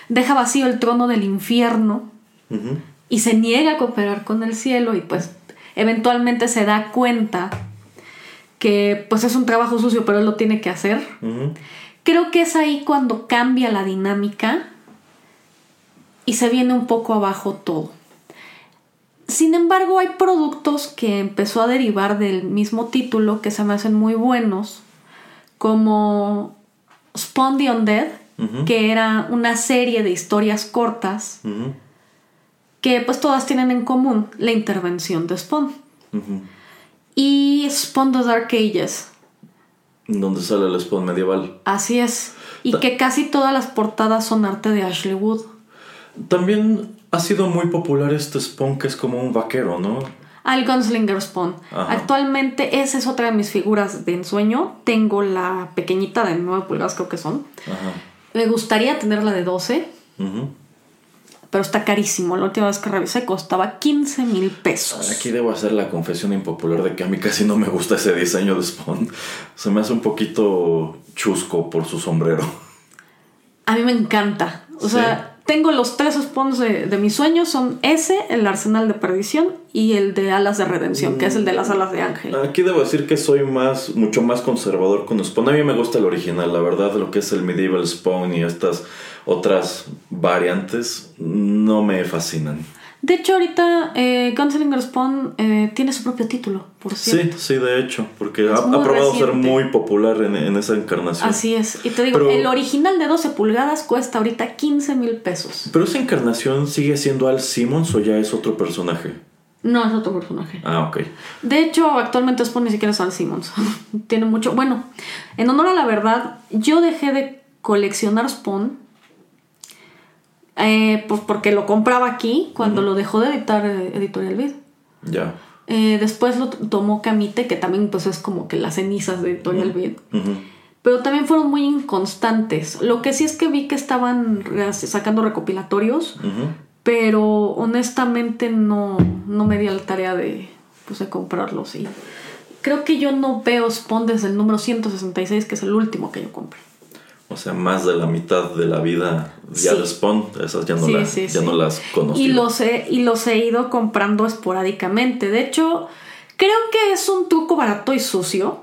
deja vacío el trono del infierno. Y se niega a cooperar con el cielo y pues eventualmente se da cuenta que pues es un trabajo sucio pero él lo tiene que hacer. Creo que es ahí cuando cambia la dinámica y se viene un poco abajo todo. Sin embargo, hay productos que empezó a derivar del mismo título que se me hacen muy buenos, como Spawn the Undead, que era una serie de historias cortas que pues todas tienen en común la intervención de Spawn. Y Spawn the Dark Ages, Donde sale el spawn medieval. así es. Y que casi todas las portadas son arte de Ashley Wood. También ha sido muy popular este spawn que es como un vaquero, ¿no? Al Gunslinger Spawn. Ajá. Actualmente esa es otra de mis figuras de ensueño. Tengo la pequeñita de 9 pulgadas creo que son. Ajá. Me gustaría tener la de 12, Ujú. Pero está carísimo. La última vez que revisé costaba 15 mil pesos. Aquí debo hacer la confesión impopular de que a mí casi no me gusta ese diseño de Spawn. Se me hace un poquito chusco por su sombrero. A mí me encanta. O Sí. sea, tengo los tres spawns de, de mis sueños. Son ese, el Arsenal de Perdición y el de Alas de Redención, que es el de las alas de Ángel. Aquí debo decir que soy más, mucho más conservador con Spawn. A mí me gusta el original, la verdad, lo que es el Medieval Spawn y estas otras variantes no me fascinan. De hecho, ahorita eh, Gunslinger Spawn eh, tiene su propio título, por cierto. Sí, sí, de hecho, porque ha, probado ser muy popular en, en esa encarnación. Así es. Y te digo, Pero- el original de 12 pulgadas cuesta ahorita 15 mil pesos. Pero esa encarnación sigue siendo Al Simmons o ya es otro personaje. No es otro personaje. Ah, ok. De hecho, actualmente Spawn ni siquiera es Al Simmons. *laughs* Tiene mucho. Bueno, en honor a la verdad, yo dejé de coleccionar Spawn. Eh, pues porque lo compraba aquí cuando lo dejó de editar eh, Editorial Vid. Ya. Eh, después lo tomó Camite, que también pues es como que las cenizas de Editorial Vid. Pero también fueron muy inconstantes. Lo que sí es que vi que estaban sacando recopilatorios, pero honestamente no, no me di a la tarea de, pues, de comprarlos. Y creo que yo no veo Spawn desde el número 166, que es el último que yo compré. O sea, más de la mitad de la vida ya Sí. de Spawn, esas ya no, Sí, la- sí, ya no las conocí. Y los, he, y los he ido comprando esporádicamente. De hecho, creo que es un truco barato y sucio,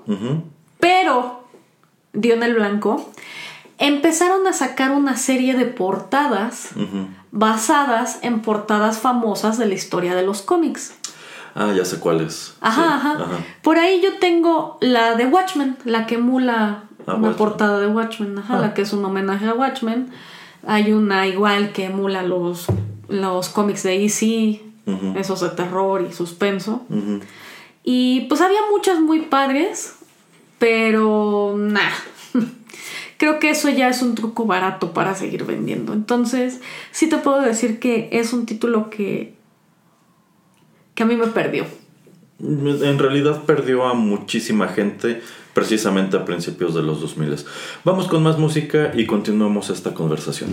pero dio en el blanco. Empezaron a sacar una serie de portadas basadas en portadas famosas de la historia de los cómics. Ah, ya sé cuál es. Ajá, Sí, ajá, Por ahí yo tengo la de Watchmen, la que emula Ah, una Watchmen. portada de Watchmen, ajá, Ah. la que es un homenaje a Watchmen. Hay una igual que emula los, los cómics de EC, esos de terror y suspenso. Y pues había muchas muy padres, pero nah. *laughs* Creo que eso ya es un truco barato para seguir vendiendo. Entonces, sí te puedo decir que es un título que que a mí me perdió. En realidad perdió a muchísima gente precisamente a principios de los 2000. Vamos con más música y continuamos esta conversación.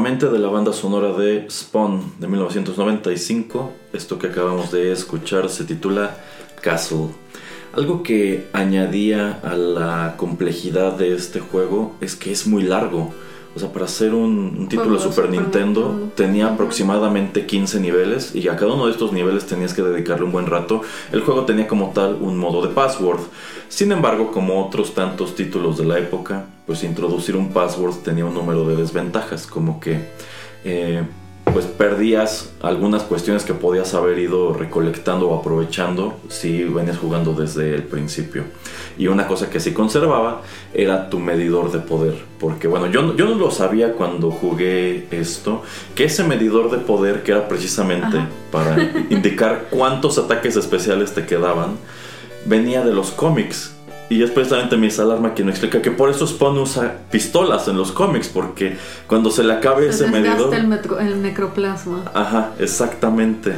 De la banda sonora de Spawn de 1995. Esto que acabamos de escuchar se titula Castle. Algo que añadía a la complejidad de este juego es que es muy largo. O sea, para hacer un, título de Super, Nintendo, tenía aproximadamente 15 niveles y a cada uno de estos niveles tenías que dedicarle un buen rato. El juego tenía como tal un modo de password. Sin embargo, como otros tantos títulos de la época, pues introducir un password tenía un número de desventajas, como que eh, pues perdías algunas cuestiones que podías haber ido recolectando o aprovechando si venías jugando desde el principio. Y una cosa que sí conservaba era tu medidor de poder. Porque bueno, yo, yo no lo sabía cuando jugué esto, que ese medidor de poder que era precisamente para indicar cuántos ataques especiales te quedaban, venía de los cómics. Y es precisamente Miss Alarma quien explica que por eso Spawn usa pistolas en los cómics, porque cuando se le acabe ese medidor. El, el necroplasma. Ajá, exactamente.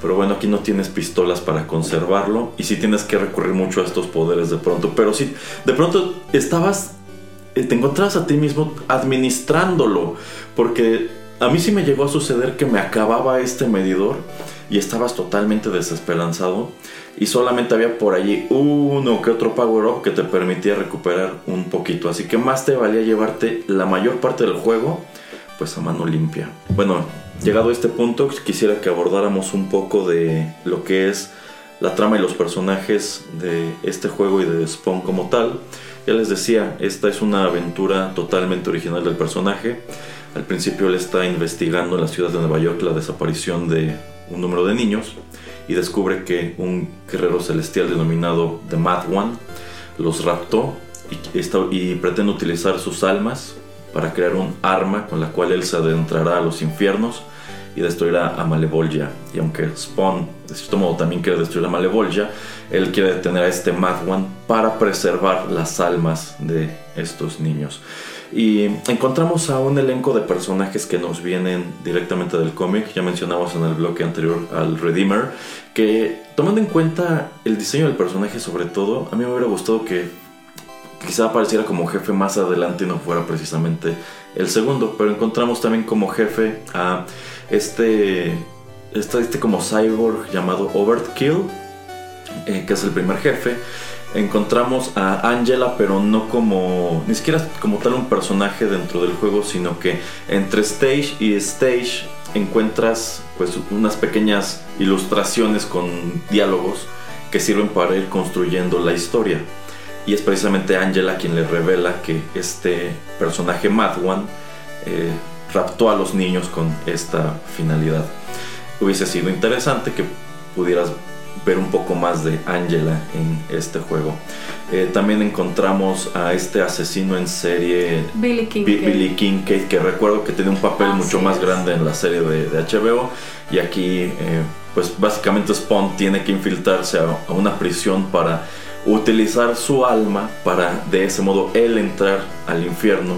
Pero bueno, aquí no tienes pistolas para conservarlo y sí tienes que recurrir mucho a estos poderes de pronto. Pero sí, de pronto estabas, eh, te encontrabas a ti mismo administrándolo, porque a mí sí me llegó a suceder que me acababa este medidor y estabas totalmente desesperanzado y solamente había por allí uno que otro power up que te permitía recuperar un poquito. Así que más te valía llevarte la mayor parte del juego pues a mano limpia. Bueno, llegado a este punto quisiera que abordáramos un poco de lo que es la trama y los personajes de este juego y de Spawn como tal. Ya les decía, esta es una aventura totalmente original del personaje. Al principio él está investigando en la ciudad de Nueva York la desaparición de un número de niños y descubre que un guerrero celestial denominado The Mad One los raptó y, y pretende utilizar sus almas para crear un arma con la cual él se adentrará a los infiernos y destruirá a Malevolja. Y aunque Spawn de cierto modo también quiere destruir a Malevolja, él quiere detener a este Mad One para preservar las almas de estos niños. Y encontramos a un elenco de personajes que nos vienen directamente del cómic. Ya mencionamos en el bloque anterior al Redeemer, que tomando en cuenta el diseño del personaje sobre todo, a mí me hubiera gustado que quizá apareciera como jefe más adelante y no fuera precisamente el segundo. Pero encontramos también como jefe a este, este, este como cyborg llamado Overkill, eh, que es el primer jefe encontramos a Angela, pero no como, ni siquiera como tal un personaje dentro del juego, sino que entre stage y stage encuentras pues unas pequeñas ilustraciones con diálogos que sirven para ir construyendo la historia. Y es precisamente Angela quien le revela que este personaje Mad One eh, raptó a los niños con esta finalidad. Hubiese sido interesante que pudieras ver un poco más de Angela en este juego. Eh, también encontramos a este asesino en serie Billy Kincaid, que recuerdo que tiene un papel mucho más grande en la serie de, HBO y aquí eh, pues básicamente Spawn tiene que infiltrarse a, una prisión para utilizar su alma para de ese modo él entrar al infierno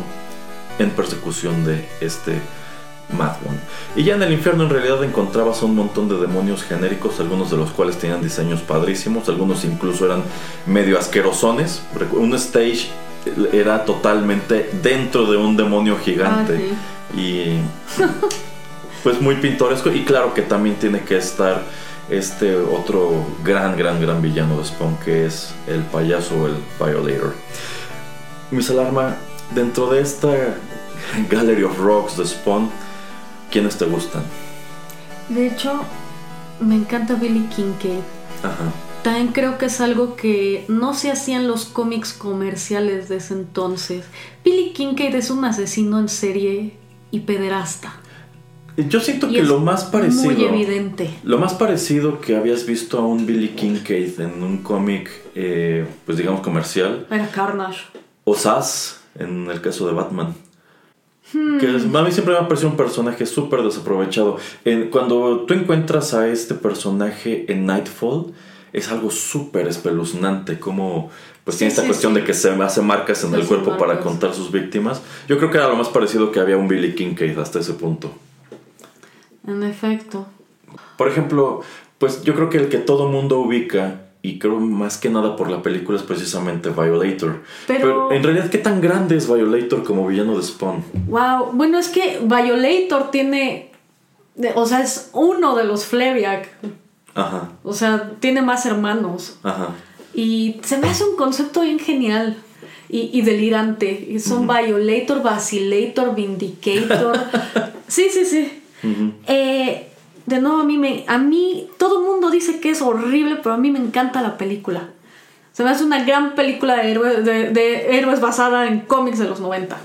en persecución de este Mad Y ya en el infierno en realidad encontrabas un montón de demonios genéricos, algunos de los cuales tenían diseños padrísimos, algunos incluso eran medio asquerosones. Un stage era totalmente dentro de un demonio gigante. Ah, y *laughs* pues muy pintoresco. Y claro que también tiene que estar este otro gran, gran, gran villano de Spawn, que es el payaso o el Violator. Mis alarma, dentro de esta *laughs* Gallery of Rocks de Spawn, ¿Quiénes te gustan? De hecho, me encanta Billy Kincaid. Ajá. También creo que es algo que no se hacía en los cómics comerciales de ese entonces. Billy Kincaid es un asesino en serie y pederasta. Yo siento que lo más parecido. Muy evidente. Lo más parecido que habías visto a un Billy Kincaid en un cómic, eh, pues digamos comercial. Era Carnage. O Sass, en el caso de Batman. Que a mí siempre me ha parecido un personaje súper desaprovechado. cuando tú encuentras a este personaje en Nightfall, es algo súper espeluznante. Como pues tiene esta cuestión de que se hace marcas en el cuerpo para contar sus víctimas. Yo creo que era lo más parecido que había un Billy Kincaid hasta ese punto. En efecto. Por ejemplo, pues yo creo que el que todo mundo ubica y creo más que nada por la película es precisamente Violator. Pero- Pero, en realidad, ¿qué tan grande es Violator como villano de Spawn? Wow, bueno, es que Violator tiene, o sea, es uno de los Fleviac, Ajá, o sea, tiene más hermanos. ajá. Y se me hace un concepto bien genial y, y delirante. Y son Violator, Vacillator, Vindicator. *laughs* sí, sí, sí. Eh, de nuevo, a mí, me, a mí todo el mundo dice que es horrible, pero a mí me encanta la película. Se me hace una gran película de, héroe- de, de héroes basada en cómics de los 90.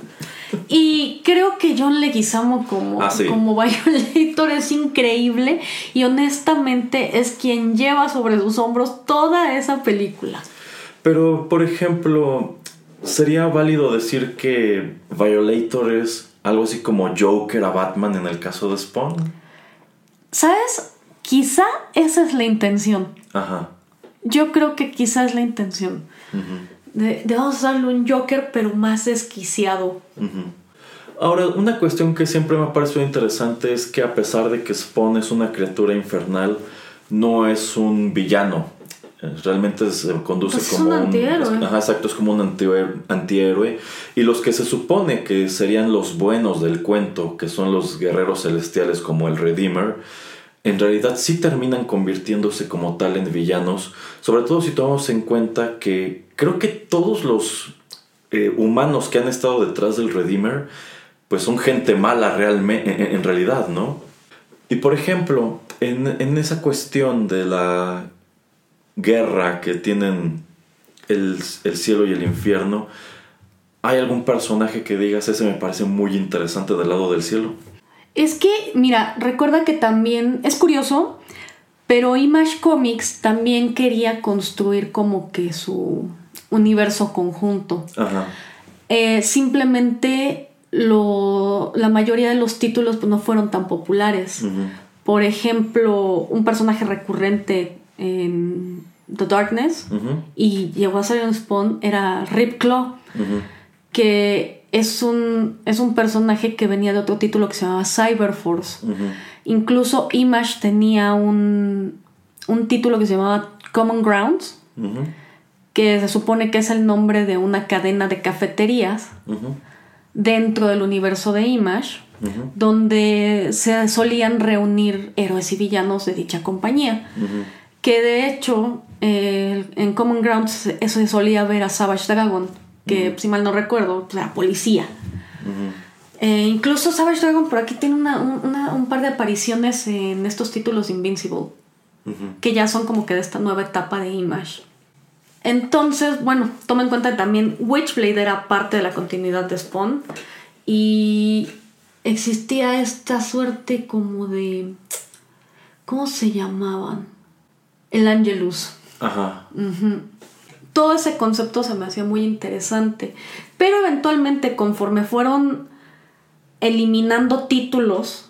Y creo que John Leguizamo como, Ah, sí. como Violator es increíble y honestamente es quien lleva sobre sus hombros toda esa película. Pero, por ejemplo, ¿sería válido decir que Violator es algo así como Joker a Batman en el caso de Spawn? ¿Sabes? Quizá esa es la intención. Ajá. Yo creo que quizá es la intención. de, de vamos a darle un Joker, pero más desquiciado. Ahora, una cuestión que siempre me ha parecido interesante es que a pesar de que Spawn es una criatura infernal, no es un villano. Eh, Realmente se conduce Pues es como un antihéroe. Ajá, exacto, es como un antihéroe, antihéroe. Y los que se supone que serían los buenos del cuento, que son los guerreros celestiales como el Redeemer, en realidad sí terminan convirtiéndose como tal en villanos. Sobre todo si tomamos en cuenta que creo que todos los eh, humanos que han estado detrás del Redeemer, pues son gente mala realmente, en, en realidad, ¿no? Y por ejemplo, en, en esa cuestión de la guerra que tienen el, el cielo y el infierno, ¿hay algún personaje que digas, ese me parece muy interesante del lado del cielo? Es que, mira, recuerda que también es curioso, pero Image Comics también quería construir como que su universo conjunto. Ajá. Eh, simplemente lo, la mayoría de los títulos pues, no fueron tan populares. Por ejemplo, un personaje recurrente en The Darkness y llegó a ser en Spawn era Rip Claw, que es un, es un personaje que venía de otro título que se llamaba Cyberforce. Ujú. Incluso Image tenía un, un título que se llamaba Common Grounds, que se supone que es el nombre de una cadena de cafeterías dentro del universo de Image, donde se solían reunir héroes y villanos de dicha compañía. Que de hecho, eh, en Common Ground se, eso se solía ver a Savage Dragon, que si mal no recuerdo, pues, era policía. Eh, incluso Savage Dragon por aquí tiene una- un, una- un par de apariciones en estos títulos Invincible, Ujú. que ya son como que de esta nueva etapa de Image. Entonces, bueno, toma en cuenta que también Witchblade era parte de la continuidad de Spawn y existía esta suerte como de... ¿Cómo se llamaban? El Angelus. Ajá. Todo ese concepto se me hacía muy interesante. Pero eventualmente, conforme fueron eliminando títulos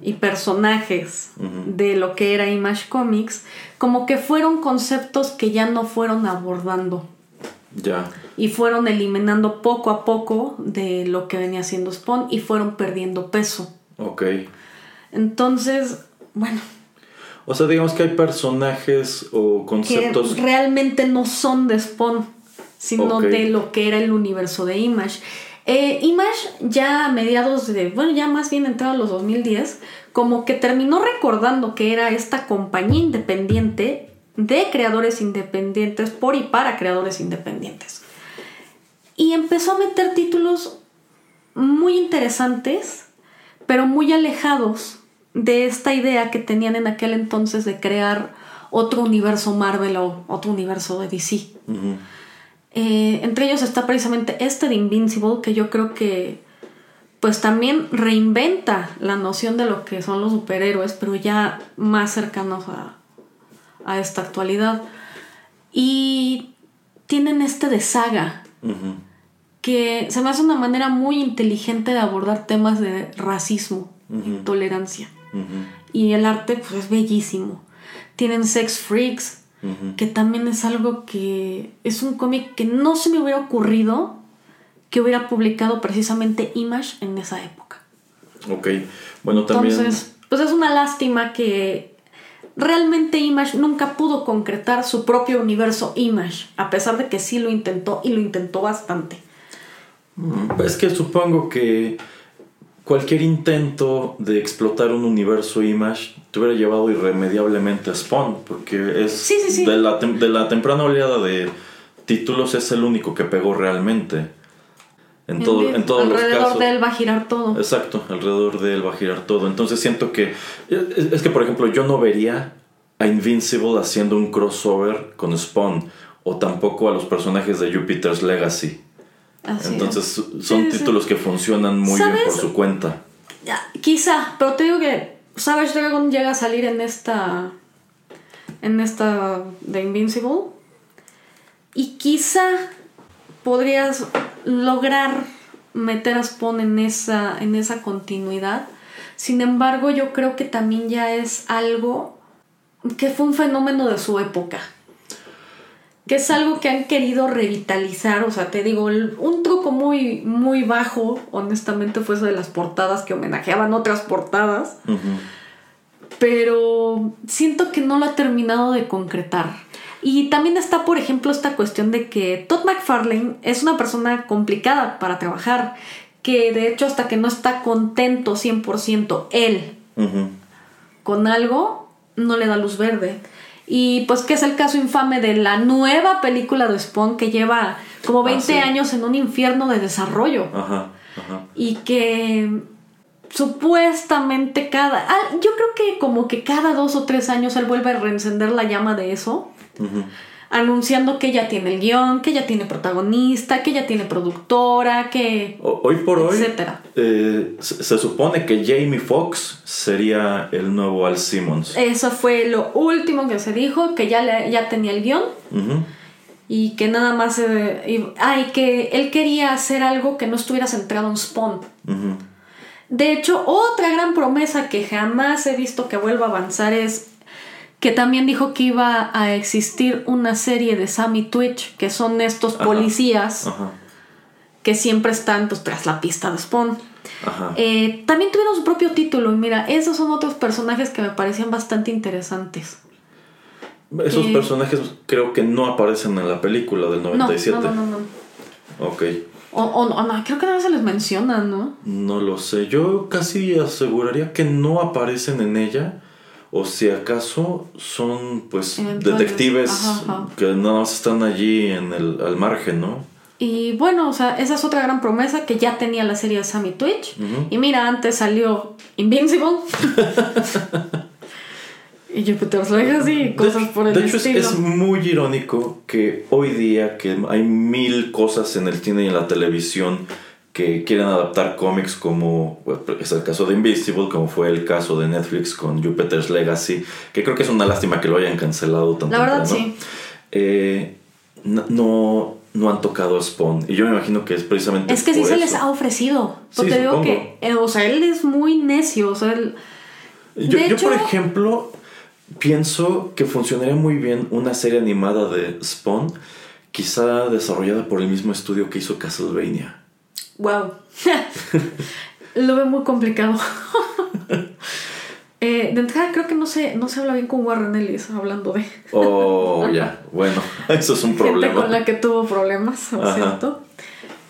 y personajes de lo que era Image Comics, como que fueron conceptos que ya no fueron abordando Ya. y fueron eliminando poco a poco de lo que venía siendo Spawn y fueron perdiendo peso. Ok. Entonces, bueno, O sea, digamos que hay personajes o que conceptos. realmente no son de Spawn, sino de lo que era el universo de Image. Eh, Image ya a mediados de, bueno, ya más bien entrado a los 2010, como que terminó recordando que era esta compañía independiente de creadores independientes por y para creadores independientes. Y empezó a meter títulos muy interesantes, pero muy alejados de esta idea que tenían en aquel entonces de crear otro universo Marvel o otro universo de DC. Eh, entre ellos está precisamente este de Invincible, que yo creo que pues también reinventa la noción de lo que son los superhéroes, pero ya más cercanos a, a esta actualidad. Y tienen este de saga, que se me hace una manera muy inteligente de abordar temas de racismo, Ujú. intolerancia. Y el arte pues es bellísimo. Tienen Sex Freaks, que también es algo que es un cómic que no se me hubiera ocurrido que hubiera publicado precisamente Image en esa época. Ok. Bueno, también. Entonces, pues es una lástima que realmente Image nunca pudo concretar su propio universo Image, a pesar de que sí lo intentó y lo intentó bastante. Mm, Es que supongo que cualquier intento de explotar un universo Image te hubiera llevado irremediablemente a Spawn, porque es Sí, sí, sí. De, la de la temprana oleada de títulos es el único que pegó realmente. En, todo, en todos los Alrededor casos. de él va a girar todo. Exacto, alrededor de él va a girar todo. Entonces siento que. Es, es que, por ejemplo, yo no vería a Invincible haciendo un crossover con Spawn. O tampoco a los personajes de Jupiter's Legacy. Así es. Entonces son Sí, sí. títulos que funcionan muy bien por su cuenta. Quizá, pero te digo que Savage Dragon llega a salir en esta. En esta de Invincible. Y quizá podrías lograr meter a Spawn en esa, en esa continuidad. Sin embargo, yo creo que también ya es algo que fue un fenómeno de su época. Que es algo que han querido revitalizar. O sea, te digo, un truco muy, muy bajo, honestamente, fue eso de las portadas que homenajeaban otras portadas. Pero siento que no lo ha terminado de concretar. Y también está, por ejemplo, esta cuestión de que Todd McFarlane es una persona complicada para trabajar. Que de hecho, hasta que no está contento 100% él con algo, no le da luz verde. Y pues que es el caso infame de la nueva película de Spawn que lleva como 20 sí. años en un infierno de desarrollo. Ajá, ajá. Y que supuestamente cada... ah, yo creo que como que cada dos o tres años él vuelve a reencender la llama de eso. Ujú. Anunciando que ya tiene el guion, que ya tiene protagonista, que ya tiene productora, que... Hoy por hoy, Etcétera. eh, se, se supone que Jamie Foxx sería el nuevo Al Simmons. Eso fue lo último que se dijo, que ya, le- ya tenía el guion. Y que nada más... eh, y, ah, y que él quería hacer algo que no estuviera centrado en Spawn. De hecho, otra gran promesa que jamás he visto que vuelva a avanzar es que también dijo que iba a existir una serie de Sammy Twitch, que son estos policías Ajá, que siempre están pues, tras la pista de Spawn. ajá. Eh, también tuvieron su propio título y mira, esos son otros personajes que me parecían bastante interesantes. Esos que- personajes creo que no aparecen en la película del No, 97. no, no, no, no. Ok, O, o- o no, creo que no se les menciona, ¿no? no lo sé. Yo casi aseguraría que no aparecen en ella. O si acaso son pues detectives Ajá, ajá. que nada más están allí en el, al margen, ¿no? Y bueno, o sea, esa es otra gran promesa que ya tenía la serie de Sammy Twitch. Y mira, antes salió Invincible. *laughs* y Jupiter's Legacy y cosas por el de hecho, es, es muy irónico que hoy día que hay mil cosas en el cine y en la televisión que quieren adaptar cómics como es el caso de Invisible, como fue el caso de Netflix con Jupiter's Legacy, que creo que es una lástima que lo hayan cancelado tan La verdad, sí. Eh, no, no, no han tocado a Spawn. Y yo me imagino que es precisamente Es que sí se les ha ofrecido. Sí, Porque te digo supongo. que, eh, o sea, él es muy necio. O sea, él. Yo, De yo, hecho- por ejemplo, pienso que funcionaría muy bien una serie animada de Spawn, quizá desarrollada por el mismo estudio que hizo Castlevania. Wow. *laughs* Lo veo muy complicado. *laughs* Eh, de entrada, creo que no se, no se habla bien con Warren Ellis hablando de. *laughs* Oh, ya, bueno, eso es un gente con problema. la que tuvo problemas, ¿no es Ajá. cierto?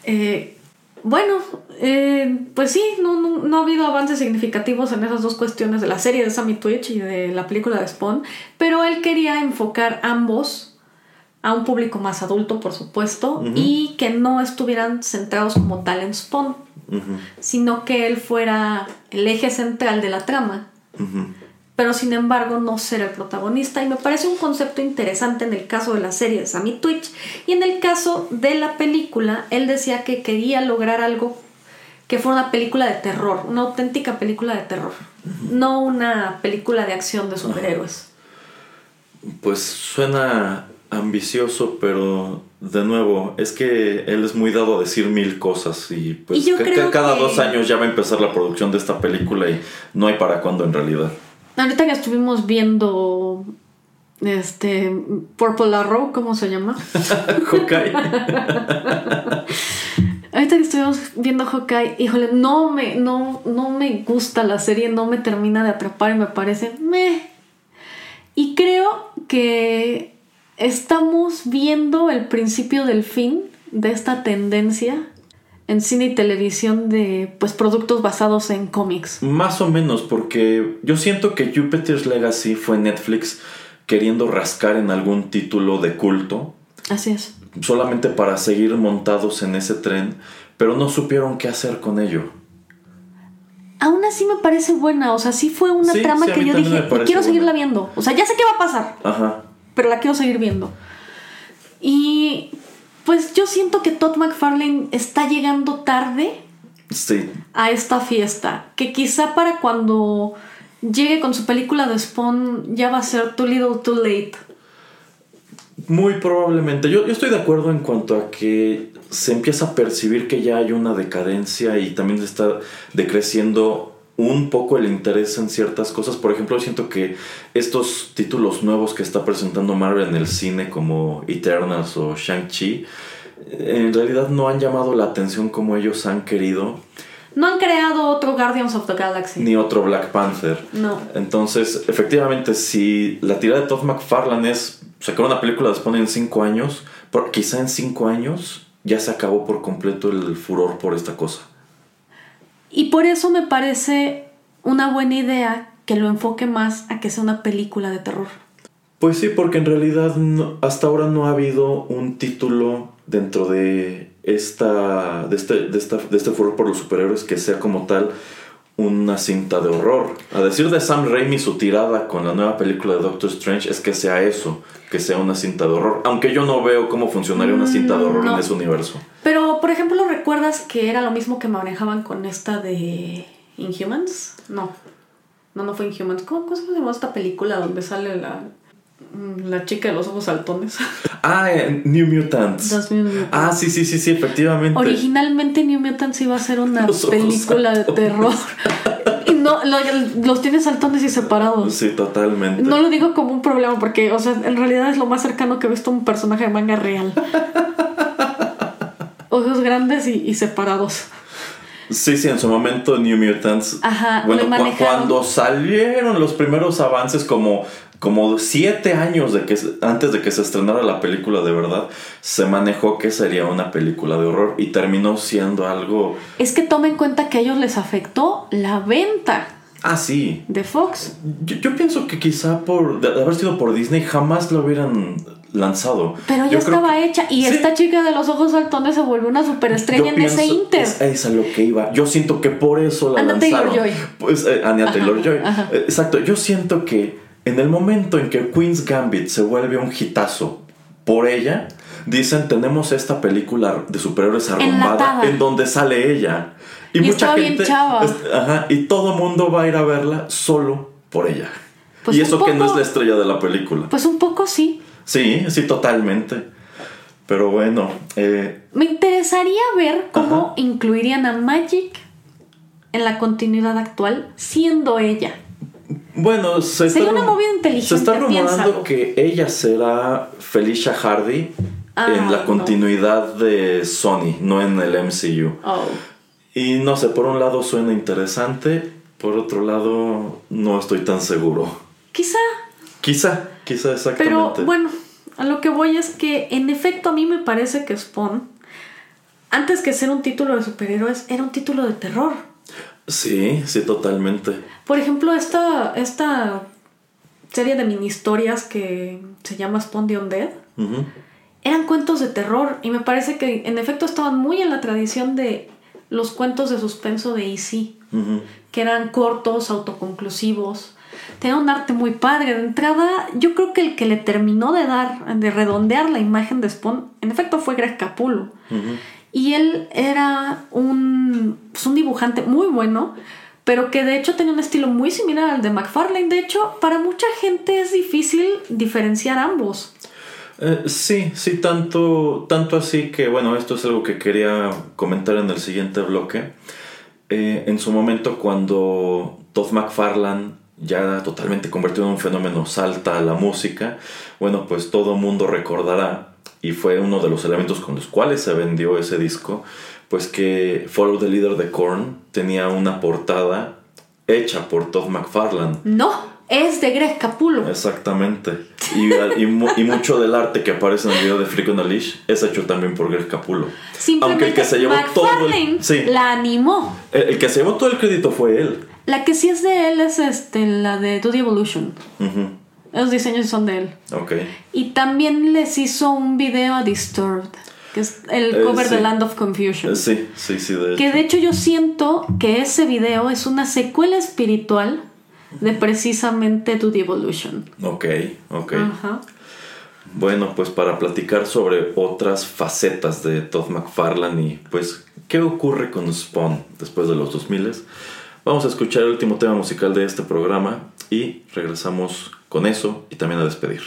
Eh, bueno, eh, pues sí, no, no, no ha habido avances significativos en esas dos cuestiones de la serie de Sammy Twitch y de la película de Spawn, pero él quería enfocar ambos a un público más adulto, por supuesto, y que no estuvieran centrados como tal en Spawn, sino que él fuera el eje central de la trama pero sin embargo no ser el protagonista. Y me parece un concepto interesante en el caso de la serie de Sammy Twitch. Y en el caso de la película, él decía que quería lograr algo que fuera una película de terror, una auténtica película de terror, no una película de acción de superhéroes. Pues suena ambicioso, pero de nuevo, es que él es muy dado a decir mil cosas y pues Y ca- cada que- dos años ya va a empezar la producción de esta película y no hay para cuándo en realidad. Ahorita que estuvimos viendo este Purple Arrow, ¿cómo se llama? *laughs* Hawkeye. *laughs* Ahorita que estuvimos viendo Hawkeye, híjole, no me, no, no me gusta la serie, no me termina de atrapar y me parece meh. Y creo que estamos viendo el principio del fin de esta tendencia en cine y televisión de pues productos basados en cómics. Más o menos, porque yo siento que Jupiter's Legacy fue Netflix queriendo rascar en algún título de culto. Así es. Solamente para seguir montados en ese tren, pero no supieron qué hacer con ello. Aún así me parece buena, o sea, sí fue una Sí, trama sí, que yo dije, quiero seguirla buena". viendo. O sea, ya sé qué va a pasar, Ajá. Pero la quiero seguir viendo. Y pues yo siento que Todd McFarlane está llegando tarde Sí, a esta fiesta. Que quizá para cuando llegue con su película de Spawn ya va a ser too little too late. Muy probablemente. Yo, yo estoy de acuerdo en cuanto a que se empieza a percibir que ya hay una decadencia y también está decreciendo un poco el interés en ciertas cosas. Por ejemplo, siento que estos títulos nuevos que está presentando Marvel en el cine como Eternals o Shang-Chi, en realidad no han llamado la atención como ellos han querido, No han creado otro Guardians of the Galaxy. ni otro Black Panther. No. Entonces, efectivamente, si la tirada de Todd McFarlane es sacar una película después en cinco años, quizá en cinco años ya se acabó por completo el furor por esta cosa. Y por eso me parece una buena idea que lo enfoque más a que sea una película de terror. Pues sí, porque en realidad hasta ahora no ha habido un título dentro de esta, de este, de esta, de este furor por los superhéroes que sea como tal una cinta de horror. A decir de Sam Raimi, su tirada con la nueva película de Doctor Strange es que sea eso, que sea una cinta de horror. Aunque yo no veo cómo funcionaría una cinta de horror no. en ese universo. Pero, por ejemplo, ¿recuerdas que era lo mismo que manejaban con esta de Inhumans? No. No, no fue Inhumans. ¿Cómo, cómo se llama esta película donde sale la, mm, la chica de los ojos saltones? *laughs* Ah, eh, New Mutants. Los New Mutants. Ah, sí, sí, sí, sí, efectivamente. Originalmente New Mutants iba a ser una Los película de terror. y no, lo- los tiene saltones y separados. Sí, totalmente. No lo digo como un problema porque, o sea, en realidad es lo más cercano que he visto a un personaje de manga real. *laughs* Ojos grandes y, y separados. Sí, sí, en su momento New Mutants. Ajá, bueno, cu- cuando salieron los primeros avances, como, como siete años de que, antes de que se estrenara la película de verdad, se manejó que sería una película de horror y terminó siendo algo. Es que toma en cuenta que a ellos les afectó la venta Ah, sí. de Fox. Yo, yo pienso que quizá por de haber sido por Disney jamás lo hubieran lanzado. Pero ya Yo estaba que- hecha. Y Sí. esta chica de los ojos saltones se volvió una superestrella Yo en ese Inter. Es, es a lo que iba. Yo siento que por eso la Anya lanzaron. Taylor-Joy. Pues eh, Anya Taylor Joy. ajá. Exacto. Yo siento que en el momento en que Queen's Gambit se vuelve un hitazo por ella, dicen tenemos esta película de superhéroes arrumbada Enlatada. en donde sale ella. Y, Y mucha estaba bien gente. chava. es- ajá, y todo mundo va a ir a verla solo por ella. Pues y eso que no es la estrella de la película. Pues un poco sí. Sí, sí, totalmente. Pero bueno, eh, Me interesaría ver cómo Ajá. incluirían a Magic en la continuidad actual siendo ella. Bueno, se Sería está, una movida inteligente, Se está rumorando piénsalo. que ella será Felicia Hardy Ah, en la no. continuidad de Sony, no en el MCU. Oh. Y no sé, por un lado suena interesante, por otro lado no estoy tan seguro. Quizá. Quizá, quizá Pero exactamente. bueno, a lo que voy es que en efecto a mí me parece que Spawn, antes que ser un título de superhéroes, era un título de terror. Sí, sí, totalmente. Por ejemplo, esta, esta serie de mini historias que se llama Spawn the Undead Ujú. eran cuentos de terror y me parece que en efecto estaban muy en la tradición de los cuentos de suspenso de Ujú. que eran cortos, autoconclusivos. Tenía un arte muy padre. De entrada, yo creo que el que le terminó de dar, de redondear la imagen de Spawn, en efecto fue Greg Capullo. Ujú. Y él era un, pues, un dibujante muy bueno, pero que de hecho tenía un estilo muy similar al de McFarlane. De hecho, para mucha gente es difícil diferenciar ambos. Eh, sí, sí, tanto, tanto así que, bueno, esto es algo que quería comentar en el siguiente bloque. Eh, en su momento, cuando Todd McFarlane, ya totalmente convertido en un fenómeno, salta a la música, bueno, pues todo mundo recordará, y fue uno de los elementos con los cuales se vendió ese disco, pues que Follow the Leader de Korn tenía una portada hecha por Todd McFarlane. No, es de Greg Capullo. Exactamente. Y, y, y, mucho del arte que aparece en el video de Freak on a Leash es hecho también por Greg Capullo. Simplemente Aunque el que se llevó todo el, sí, la animó. El, el, que se llevó todo el crédito fue él. La que sí es de él es este, la de Do the Evolution. Los diseños son de él. Ok. Y también les hizo un video a Disturbed, que es el Eh, cover sí. de Land of Confusion. Eh, sí, sí, sí, de Que hecho. de hecho yo siento que ese video es una secuela espiritual de precisamente the Evolution. Ok, ok. Ajá. Bueno, pues para platicar sobre otras facetas de Todd McFarlane y pues qué ocurre con Spawn después de los 2000 vamos a escuchar el último tema musical de este programa y regresamos con eso y también a despedir.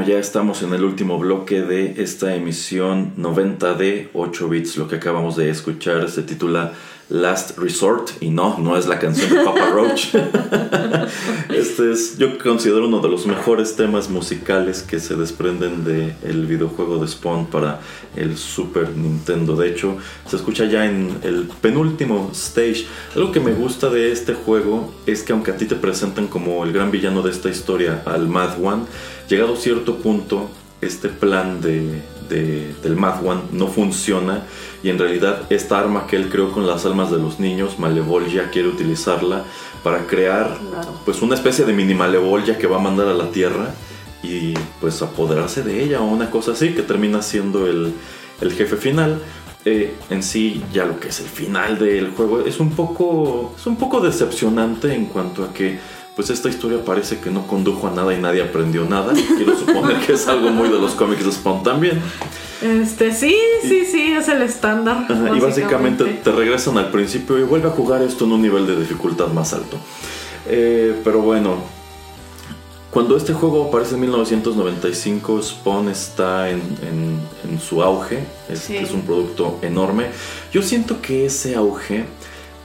Bueno, ya estamos en el último bloque de esta emisión 90 de 8 bits. Lo que acabamos de escuchar se titula Last Resort y no, no es la canción de Papa *laughs* Roach. *laughs* este es, yo considero uno de los mejores temas musicales que se desprenden del videojuego de Spawn para el Super Nintendo. De hecho, se escucha ya en el penúltimo stage. Algo que me gusta de este juego es que aunque a ti te presentan como el gran villano de esta historia, al Mad One, llegado a cierto punto, este plan de, de, del Mad One no funciona y en realidad esta arma que él creó con las almas de los niños, Malevolgia, quiere utilizarla para crear Claro. pues una especie de mini Malevolgia que va a mandar a la Tierra y pues apoderarse de ella o una cosa así que termina siendo el, el jefe final. Eh, en sí ya lo que es el final del juego es un poco es un poco decepcionante en cuanto a que pues esta historia parece que no condujo a nada y nadie aprendió nada. Quiero suponer que es algo muy de los cómics de Spawn también. Este, sí, sí, sí, es el estándar. Ajá, y básicamente te regresan al principio y vuelve a jugar esto en un nivel de dificultad más alto. Eh, pero bueno, cuando este juego aparece en 1995, Spawn está en, en- en su auge. Es, Sí. es un producto enorme. Yo siento que ese auge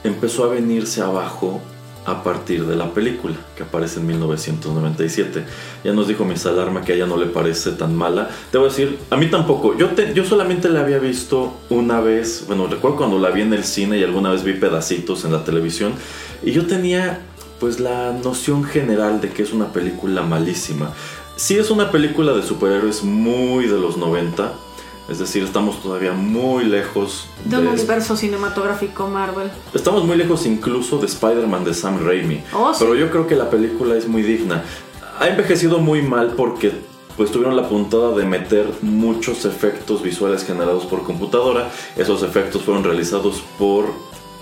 empezó a venirse abajo a partir de la película que aparece en 1997. Ya nos dijo Miss Alarma que a ella no le parece tan mala. Debo decir, a mí tampoco. Yo, yo solamente la había visto una vez. Bueno, recuerdo cuando la vi en el cine y alguna vez vi pedacitos en la televisión. Y yo tenía pues la noción general de que es una película malísima. Sí es una película de superhéroes muy de los 90. Es decir, estamos todavía muy lejos De un universo cinematográfico Marvel. Estamos muy lejos incluso de Spider-Man de Sam Raimi. Oh, sí. Pero yo creo que la película es muy digna. Ha envejecido muy mal porque pues tuvieron la puntada de meter muchos efectos visuales generados por computadora. Esos efectos fueron realizados por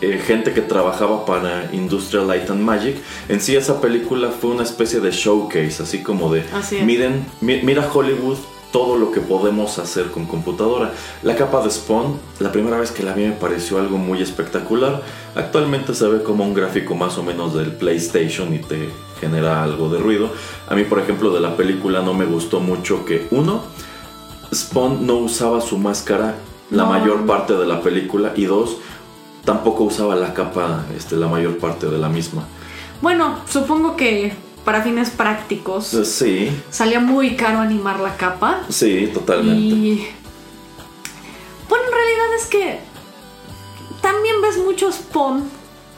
eh, gente que trabajaba para Industrial Light and Magic. En sí esa película fue una especie de showcase, así como de Así miren, mi- mira Hollywood todo lo que podemos hacer con computadora. La capa de Spawn, la primera vez que la vi me pareció algo muy espectacular. Actualmente se ve como un gráfico más o menos del PlayStation y te genera algo de ruido. A mí, por ejemplo, de la película no me gustó mucho que uno, Spawn no usaba su máscara la mayor parte de la película y dos, tampoco usaba la capa este, la mayor parte de la misma. Bueno, supongo que para fines prácticos Eh, Sí, salía muy caro animar la capa. sí, totalmente. Y. Bueno, en realidad es que. ves mucho Spawn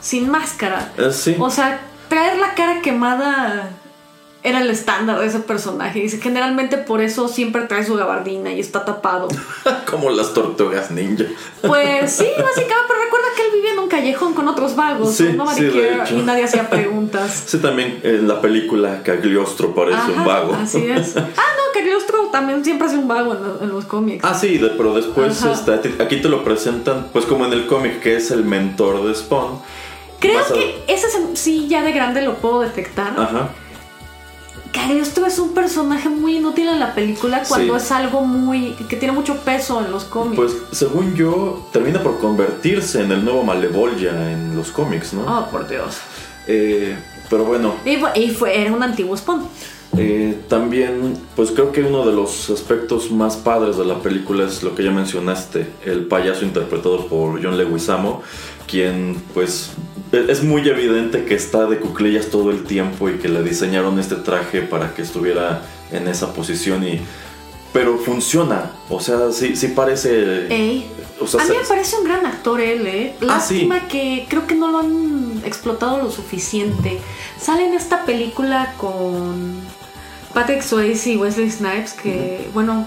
sin máscara. Eh, sí. O sea, traer la cara quemada era el estándar de ese personaje. Dice, generalmente por eso siempre trae su gabardina y está tapado. *laughs* Como las tortugas ninja. Pues sí, *laughs* básicamente, pero recuerda que él vivía en un callejón con otros vagos, Sí, ¿no? sí, de Mariquera, hecho. y nadie hacía *laughs* preguntas. Sí, también en la película Cagliostro parece Ajá, un vago. Así es. Ah, no, Cagliostro también siempre hace un vago en, lo- en los cómics. Ah, sí, de- pero después ti- aquí te lo presentan, pues como en el cómic, que es el mentor de Spawn. Creo Vas a- que ese se- sí, ya de grande lo puedo detectar. Ajá. Cagliostro es un personaje muy inútil en la película cuando Sí. es algo muy. que tiene mucho peso en los cómics. Pues según yo, termina por convertirse en el nuevo Malevolia en los cómics, ¿no? Oh, por Dios. Eh, pero bueno, y fue, era un antiguo Spawn. Eh, también, pues creo que uno de los aspectos más padres de la película es lo que ya mencionaste, el payaso interpretado por John Leguizamo, quien pues e- es muy evidente que está de cuclillas todo el tiempo y que le diseñaron este traje para que estuviera en esa posición y... Pero funciona, o sea, sí, sí parece... Ey. o sea, A mí me parece un gran actor él, ¿eh? Ah, sí. Lástima que creo que no lo han explotado lo suficiente. Sale en esta película con Patrick Swayze y Wesley Snipes, que, bueno,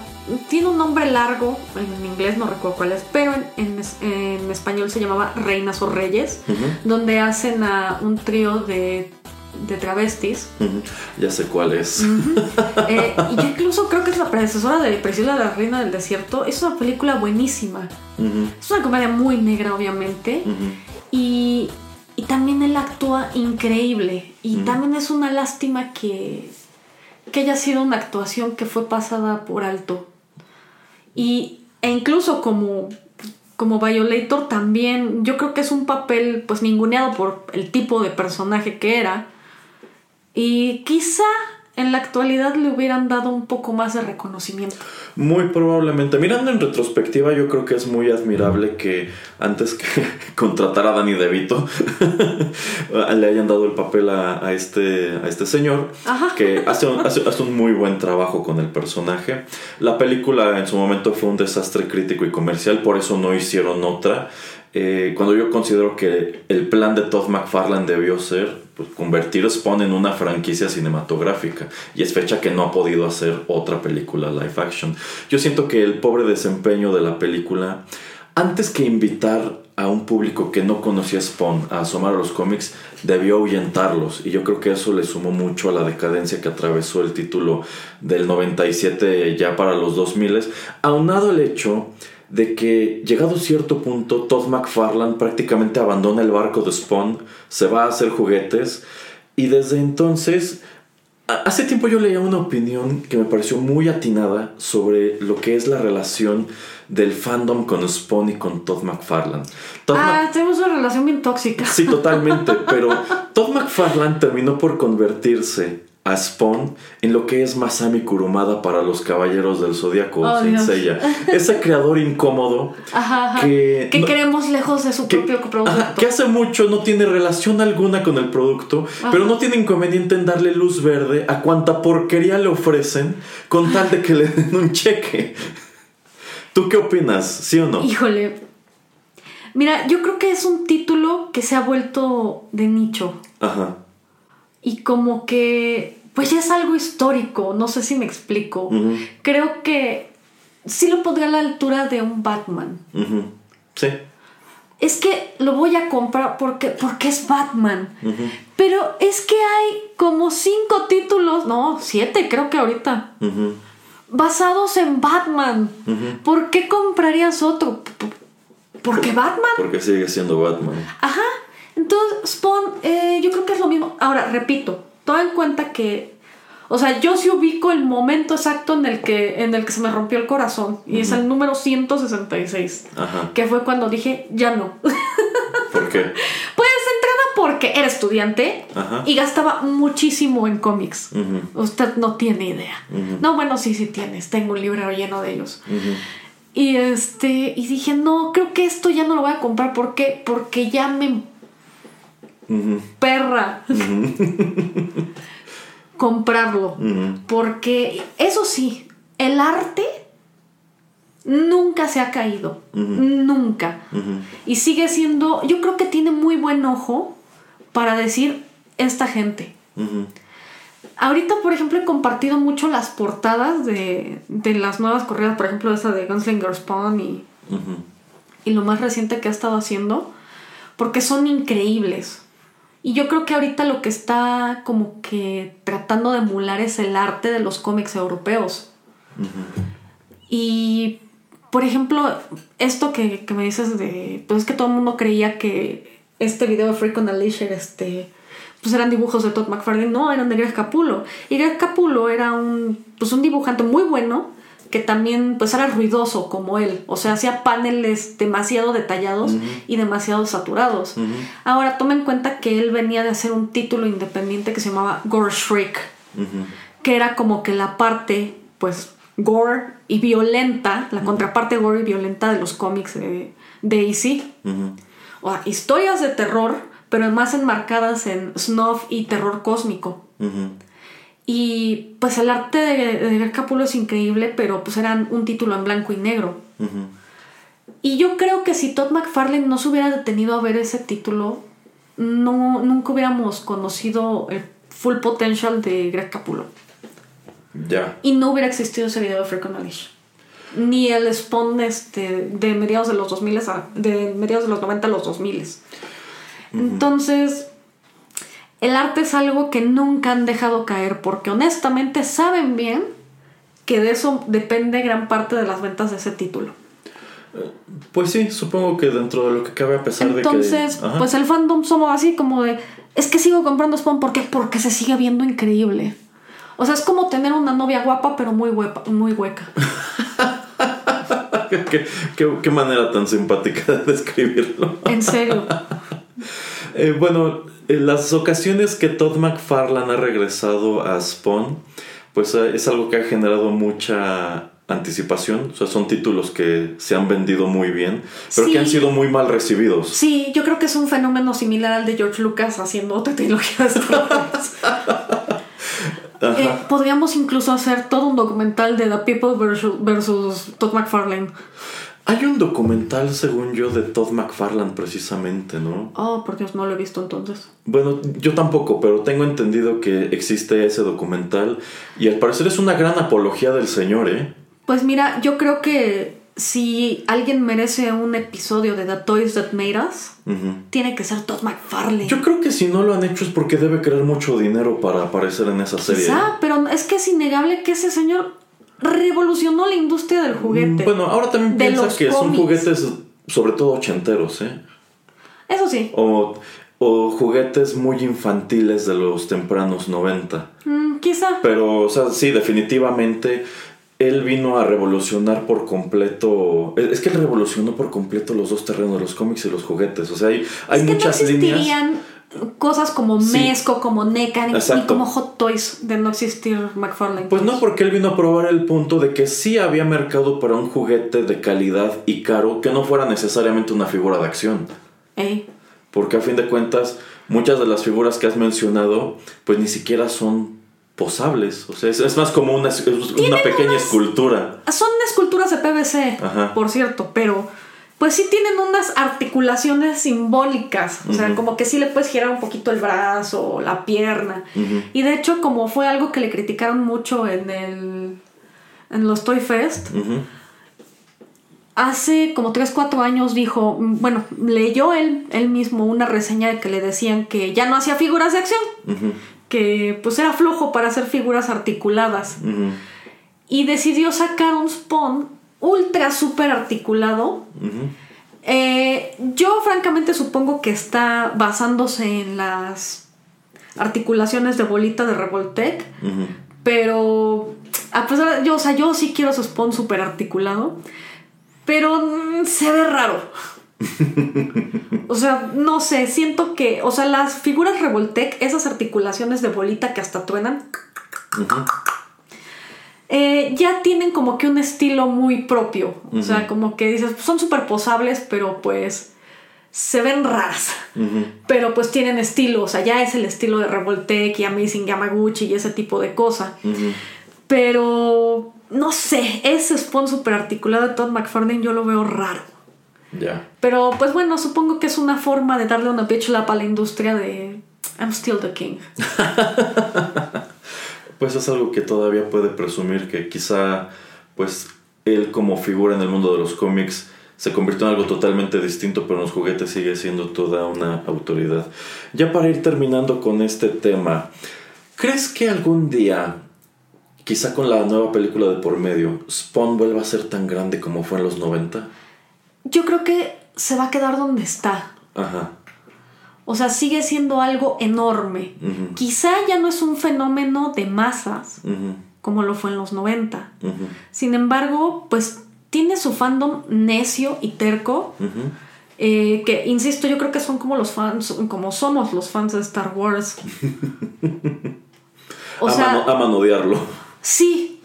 tiene un nombre largo, en inglés no recuerdo cuál es, pero en, en es- en español se llamaba Reinas o Reyes, donde hacen a un trío de, de travestis. ya sé cuál es. *laughs* Eh, y yo incluso creo que es la predecesora de Priscila la Reina del Desierto. Es una película buenísima. Es una comedia muy negra, obviamente. Y, y también él actúa increíble. Y también es una lástima que, que haya sido una actuación que fue pasada por alto. Y, e incluso como, como Violator también, yo creo que es un papel pues ninguneado por el tipo de personaje que era. Y quizá en la actualidad le hubieran dado un poco más de reconocimiento. Muy probablemente. Mirando en retrospectiva, yo creo que es muy admirable que antes que *laughs* contratar a Danny DeVito *laughs* le hayan dado el papel a, a este, a este señor, Ajá. que hace un, hace- hace un muy buen trabajo con el personaje. La película en su momento fue un desastre crítico y comercial, por eso no hicieron otra. Eh, cuando yo considero que el plan de Todd McFarlane debió ser pues, convertir Spawn en una franquicia cinematográfica. Y es fecha que no ha podido hacer otra película live action. Yo siento que el pobre desempeño de la película, antes que invitar a un público que no conocía Spawn a asomar a los cómics, debió ahuyentarlos. Y yo creo que eso le sumó mucho a la decadencia que atravesó el título del 97 ya para los 2000, aunado el hecho de que llegado cierto punto Todd McFarlane prácticamente abandona el barco de Spawn, se va a hacer juguetes y desde entonces hace tiempo yo leía una opinión que me pareció muy atinada sobre lo que es la relación del fandom con Spawn y con Todd McFarlane. Todd Ah, tenemos una relación bien tóxica. Sí, totalmente, pero Todd McFarlane terminó por convertirse a Spawn en lo que es Masami Kurumada para los Caballeros del Zodíaco, Oh. *laughs* Ese creador incómodo Ajá, ajá. Que Que, no- queremos lejos de su que, propio producto. ajá, que hace mucho no tiene relación alguna con el producto, pero no tiene inconveniente en darle luz verde a cuanta porquería le ofrecen con tal de que le *laughs* den un cheque. ¿Tú qué opinas? ¿Sí o no? Híjole. Mira, yo creo que es un título que se ha vuelto de nicho. Ajá. Y como que, pues ya es algo histórico, no sé si me explico. Creo que sí lo pondría a la altura de un Batman. Sí. Es que lo voy a comprar porque, porque es Batman. Pero es que hay como cinco títulos, no, siete creo que ahorita, basados en Batman. ¿Por qué comprarías otro? Porque Batman. Porque sigue siendo Batman. Ajá. Entonces, Spawn, eh, yo creo que es lo mismo. Ahora, repito, toma en cuenta que. O sea, yo sí ubico el momento exacto en el que, en el que se me rompió el corazón. Y es el número 166. Ajá. Que fue cuando dije, ya no. *laughs* ¿Por qué? Pues entrada porque era estudiante Ajá. y gastaba muchísimo en cómics. Ujú, Usted no tiene idea. No, bueno, sí, sí tienes. Tengo un librero lleno de ellos. ujú. Y este, y dije, no, creo que esto ya no lo voy a comprar. ¿Por qué? Porque ya me Perra comprarlo. Porque, eso sí, el arte nunca se ha caído. Nunca. Y sigue siendo, yo creo que tiene muy buen ojo para decir esta gente. Ahorita, por ejemplo, he compartido mucho las portadas de, de las nuevas corridas, por ejemplo, esa de Gunslinger Spawn y, y lo más reciente que ha estado haciendo, porque son increíbles. Y yo creo que ahorita lo que está como que tratando de emular es el arte de los cómics europeos. Y, por ejemplo, esto que, que me dices de, pues es que todo el mundo creía que este video de Freak on a este, pues eran dibujos de Todd McFarlane, no, eran de Greg Capullo. Y Greg Capullo era un, pues un dibujante muy bueno que también pues era ruidoso como él, o sea, hacía paneles demasiado detallados y demasiado saturados. Ahora toma en cuenta que él venía de hacer un título independiente que se llamaba Gore Shriek, que era como que la parte pues gore y violenta, la contraparte gore y violenta de los cómics de, de. O sea, historias de terror, pero más enmarcadas en snuff y terror cósmico. Y pues el arte de, de Greg Capullo es increíble, pero pues eran un título en blanco y negro. Y yo creo que si Todd McFarlane no se hubiera detenido a ver ese título, no, nunca hubiéramos conocido el full potential de Greg Capullo. Ya. Y no hubiera existido ese video de Freak Leash. Ni el Spawn este, de mediados de los 2000 a, de mediados de los 90 a los 2000. Entonces, el arte es algo que nunca han dejado caer porque honestamente saben bien que de eso depende gran parte de las ventas de ese título. Pues sí, supongo que dentro de lo que cabe, a pesar Entonces, de que. Ajá. pues el fandom somos así como de, es que sigo comprando Spawn ¿por qué? porque se sigue viendo increíble. O sea, es como tener una novia guapa pero muy, huepa- muy hueca. *laughs* ¿Qué, qué- qué manera tan simpática de describirlo. En serio. *laughs* Eh, bueno, en las ocasiones que Todd McFarlane ha regresado a Spawn, pues eh, es algo que ha generado mucha anticipación. O sea, son títulos que se han vendido muy bien, pero Sí. que han sido muy mal recibidos. Sí, yo creo que es un fenómeno similar al de George Lucas haciendo otra trilogía de. *laughs* Eh, podríamos incluso hacer todo un documental de The People versus, versus Todd McFarlane. Hay un documental, según yo, de Todd McFarlane precisamente, ¿no? Oh, por Dios, no lo he visto entonces. Bueno, yo tampoco, pero tengo entendido que existe ese documental y al parecer es una gran apología del señor, ¿eh? Pues mira, yo creo que si alguien merece un episodio de The Toys That Made Us, tiene que ser Todd McFarlane. Yo creo que si no lo han hecho es porque debe querer mucho dinero para aparecer en esa serie. Quizá, pero es que es innegable que ese señor revolucionó la industria del juguete. Bueno, ahora también piensa que son juguetes sobre todo ochenteros, ¿eh? Eso sí. O, o juguetes muy infantiles de los tempranos 90. Mm, quizá. Pero, o sea, sí, definitivamente él vino a revolucionar por completo. Es que él revolucionó por completo los dos terrenos, los cómics y los juguetes. O sea, hay, hay es que muchas no líneas. Cosas como Sí. Mezco, como NECA, ni Exacto. como Hot Toys de no existir McFarlane. Pues no, porque él vino a probar el punto de que sí había mercado para un juguete de calidad y caro que no fuera necesariamente una figura de acción. Porque a fin de cuentas, muchas de las figuras que has mencionado, pues ni siquiera son posables. O sea, es, es más como una, es una pequeña escultura. Son esculturas de PVC, Ajá. por cierto, pero pues sí tienen unas articulaciones simbólicas. O sea, como que sí le puedes girar un poquito el brazo, o la pierna. Y de hecho, como fue algo que le criticaron mucho en el. en los Toy Fest. Hace como 3, 4 años dijo, mm, bueno, leyó él, él mismo una reseña de que le decían que ya no hacía figuras de acción, que pues era flojo para hacer figuras articuladas. Y decidió sacar un spawn ultra super articulado. Eh, yo francamente supongo que está basándose en las articulaciones de bolita de Revoltec, pero a pesar de, yo, o sea, yo sí quiero su spawn super articulado, pero mm, se ve raro. *laughs* o sea, no sé, siento que, o sea, las figuras Revoltec, esas articulaciones de bolita que hasta truenan. Eh, ya tienen como que un estilo muy propio. O sea, como que dices, son súper posables, pero pues se ven raras. Pero pues tienen estilo, o sea, ya es el estilo de Revoltec y Amazing Yamaguchi y ese tipo de cosa. Pero no sé, ese Spawn super articulado de Todd McFarlane yo lo veo raro. Ya. Pero pues bueno, supongo que es una forma de darle una bitch lap a la industria de I'm still the king. *laughs* Pues es algo que todavía puede presumir que quizá pues él como figura en el mundo de los cómics se convirtió en algo totalmente distinto, pero en los juguetes sigue siendo toda una autoridad. Ya para ir terminando con este tema, ¿crees que algún día, quizá con la nueva película de por medio, Spawn vuelva a ser tan grande como fue en los 90? Yo creo que se va a quedar donde está. Ajá. O sea, sigue siendo algo enorme. Quizá ya no es un fenómeno de masas como lo fue en los 90. ujú, Sin embargo, pues tiene su fandom necio y terco. eh, que, insisto, yo creo que son como los fans, como somos los fans de Star Wars. *laughs* O Aman- sea, aman odiarlo. sí,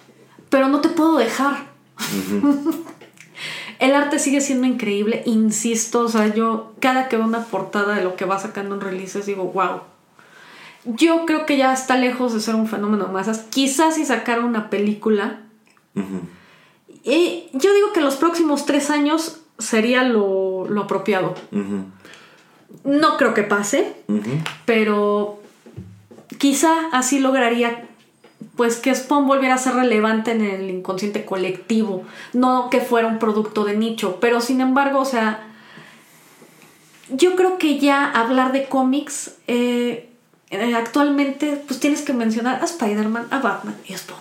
pero no te puedo dejar. *laughs* El arte sigue siendo increíble, insisto, o sea, yo cada que veo una portada de lo que va sacando en releases digo, wow. Yo creo que ya está lejos de ser un fenómeno de masas. Quizás si sacara una película. Y yo digo que los próximos tres años sería lo, lo apropiado. No creo que pase, pero quizá así lograría pues que Spawn volviera a ser relevante en el inconsciente colectivo, no que fuera un producto de nicho, pero sin embargo, o sea, yo creo que ya hablar de cómics eh, eh, actualmente pues tienes que mencionar a Spider-Man, a Batman y a Spawn.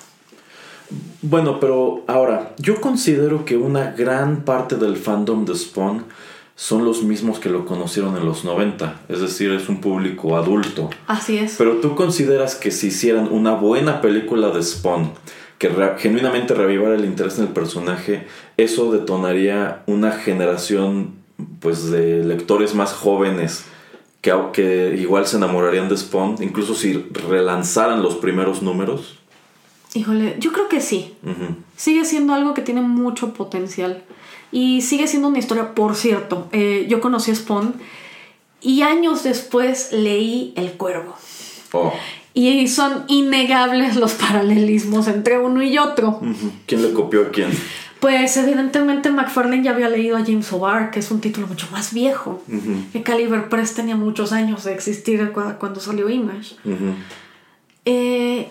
Bueno, pero ahora, yo considero que una gran parte del fandom de Spawn son los mismos que lo conocieron en los 90, es decir, es un público adulto. Así es. Pero tú consideras que si hicieran una buena película de Spawn, que re- genuinamente revivara el interés en el personaje, eso detonaría una generación pues de lectores más jóvenes que, que igual se enamorarían de Spawn, incluso si relanzaran los primeros números. Híjole, yo creo que sí. Sigue siendo algo que tiene mucho potencial. Y sigue siendo una historia, por cierto. eh, yo conocí a Spawn y años después leí El Cuervo. Oh. Y son innegables los paralelismos entre uno y otro. ¿Quién le copió a quién? Pues evidentemente McFarlane ya había leído a James O'Barr, que es un título mucho más viejo. Ujú. Que Caliber Press tenía muchos años de existir cu- cuando salió Image. Eh,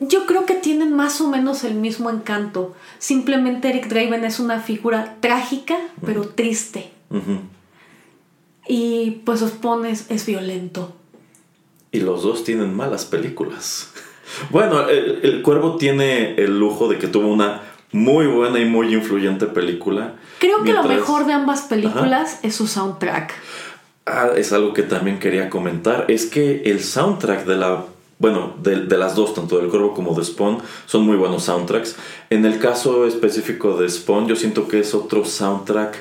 yo creo que tienen más o menos el mismo encanto. Simplemente Eric Draven es una figura trágica, pero triste. Y pues Spawn es, es violento. Y los dos tienen malas películas. Bueno, el, el Cuervo tiene el lujo de que tuvo una muy buena y muy influyente película. Creo que lo mejor de ambas películas es su soundtrack. Ah, es algo que también quería comentar. Es que el soundtrack de la. Bueno, de, de las dos, tanto del Cuervo como de Spawn, son muy buenos soundtracks. En el caso específico de Spawn, yo siento que es otro soundtrack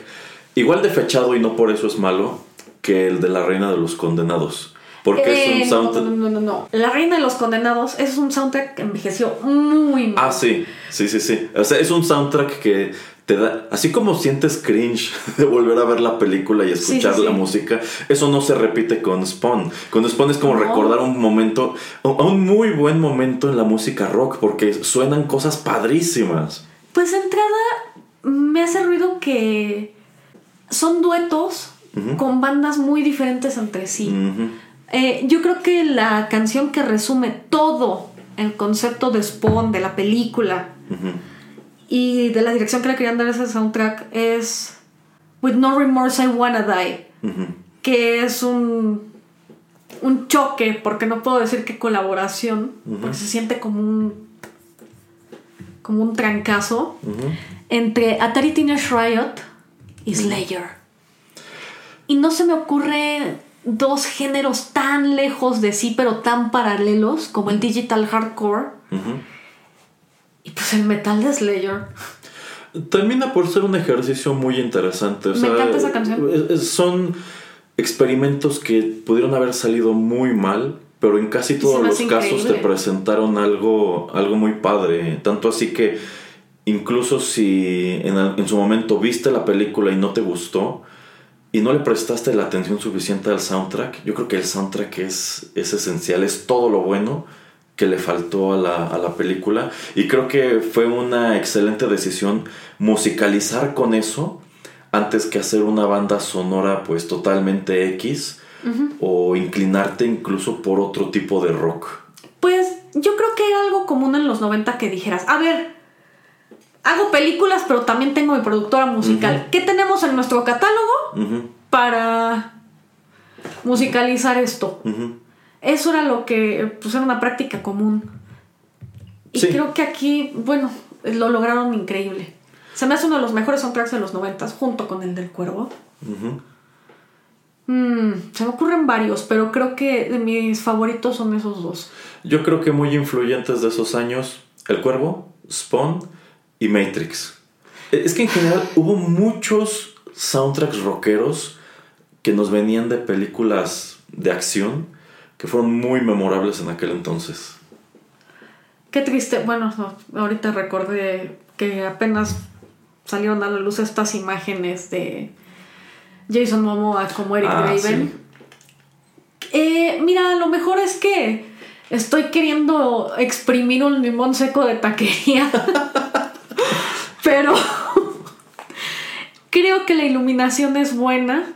igual de fechado y no por eso es malo que el de la Reina de los Condenados. Porque Eh, es un no, soundtrack. no, no, no, no. La Reina de los Condenados es un soundtrack que envejeció muy mal. Ah, sí, sí, sí, sí. O sea, es un soundtrack que te da, así como sientes cringe *laughs* de volver a ver la película y escuchar Sí, sí, la sí. música, eso no se repite con Spawn. Con Spawn es como No. recordar un momento, un muy buen momento en la música rock, porque suenan cosas padrísimas. Pues de entrada me hace ruido que son duetos con bandas muy diferentes entre sí. Eh, yo creo que la canción que resume todo el concepto de Spawn, de la película. Y de la dirección que le querían dar a ese soundtrack es With No Remorse I Wanna Die, que es un, un choque, porque no puedo decir que colaboración, porque se siente como un, como un trancazo entre Atari Teenage Riot y Slayer. Y no se me ocurre dos géneros tan lejos de sí, pero tan paralelos como el digital hardcore. Y pues el metal de Slayer. Termina por ser un ejercicio muy interesante. o Me sea, encanta esa canción. Son experimentos que pudieron haber salido muy mal, pero en casi todos los casos te presentaron algo, algo muy padre. Tanto así que incluso si en, en su momento viste la película y no te gustó y no le prestaste la atención suficiente al soundtrack, yo creo que el soundtrack es, es esencial, es todo lo bueno que le faltó a la, a la película. Y creo que fue una excelente decisión musicalizar con eso antes que hacer una banda sonora pues totalmente X o inclinarte incluso por otro tipo de rock. Pues yo creo que era algo común en los 90 que dijeras, a ver, hago películas pero también tengo mi productora musical. ¿Qué tenemos en nuestro catálogo para musicalizar esto? Eso era lo que pues era una práctica común. Y creo que aquí, bueno, lo lograron increíble. Se me hace uno de los mejores soundtracks de los noventas, junto con el del cuervo. Mm, se me ocurren varios, pero creo que de mis favoritos son esos dos. Yo creo que muy influyentes de esos años, El Cuervo, Spawn y Matrix. E, es que en general hubo muchos soundtracks rockeros que nos venían de películas de acción que fueron muy memorables en aquel entonces. Qué triste, bueno, ahorita recordé que apenas salieron a la luz estas imágenes de Jason Momoa como Eric ah, Draven. Eh, mira, lo mejor es que estoy queriendo exprimir un limón seco de taquería. *laughs* Pero *laughs* creo que la iluminación es buena.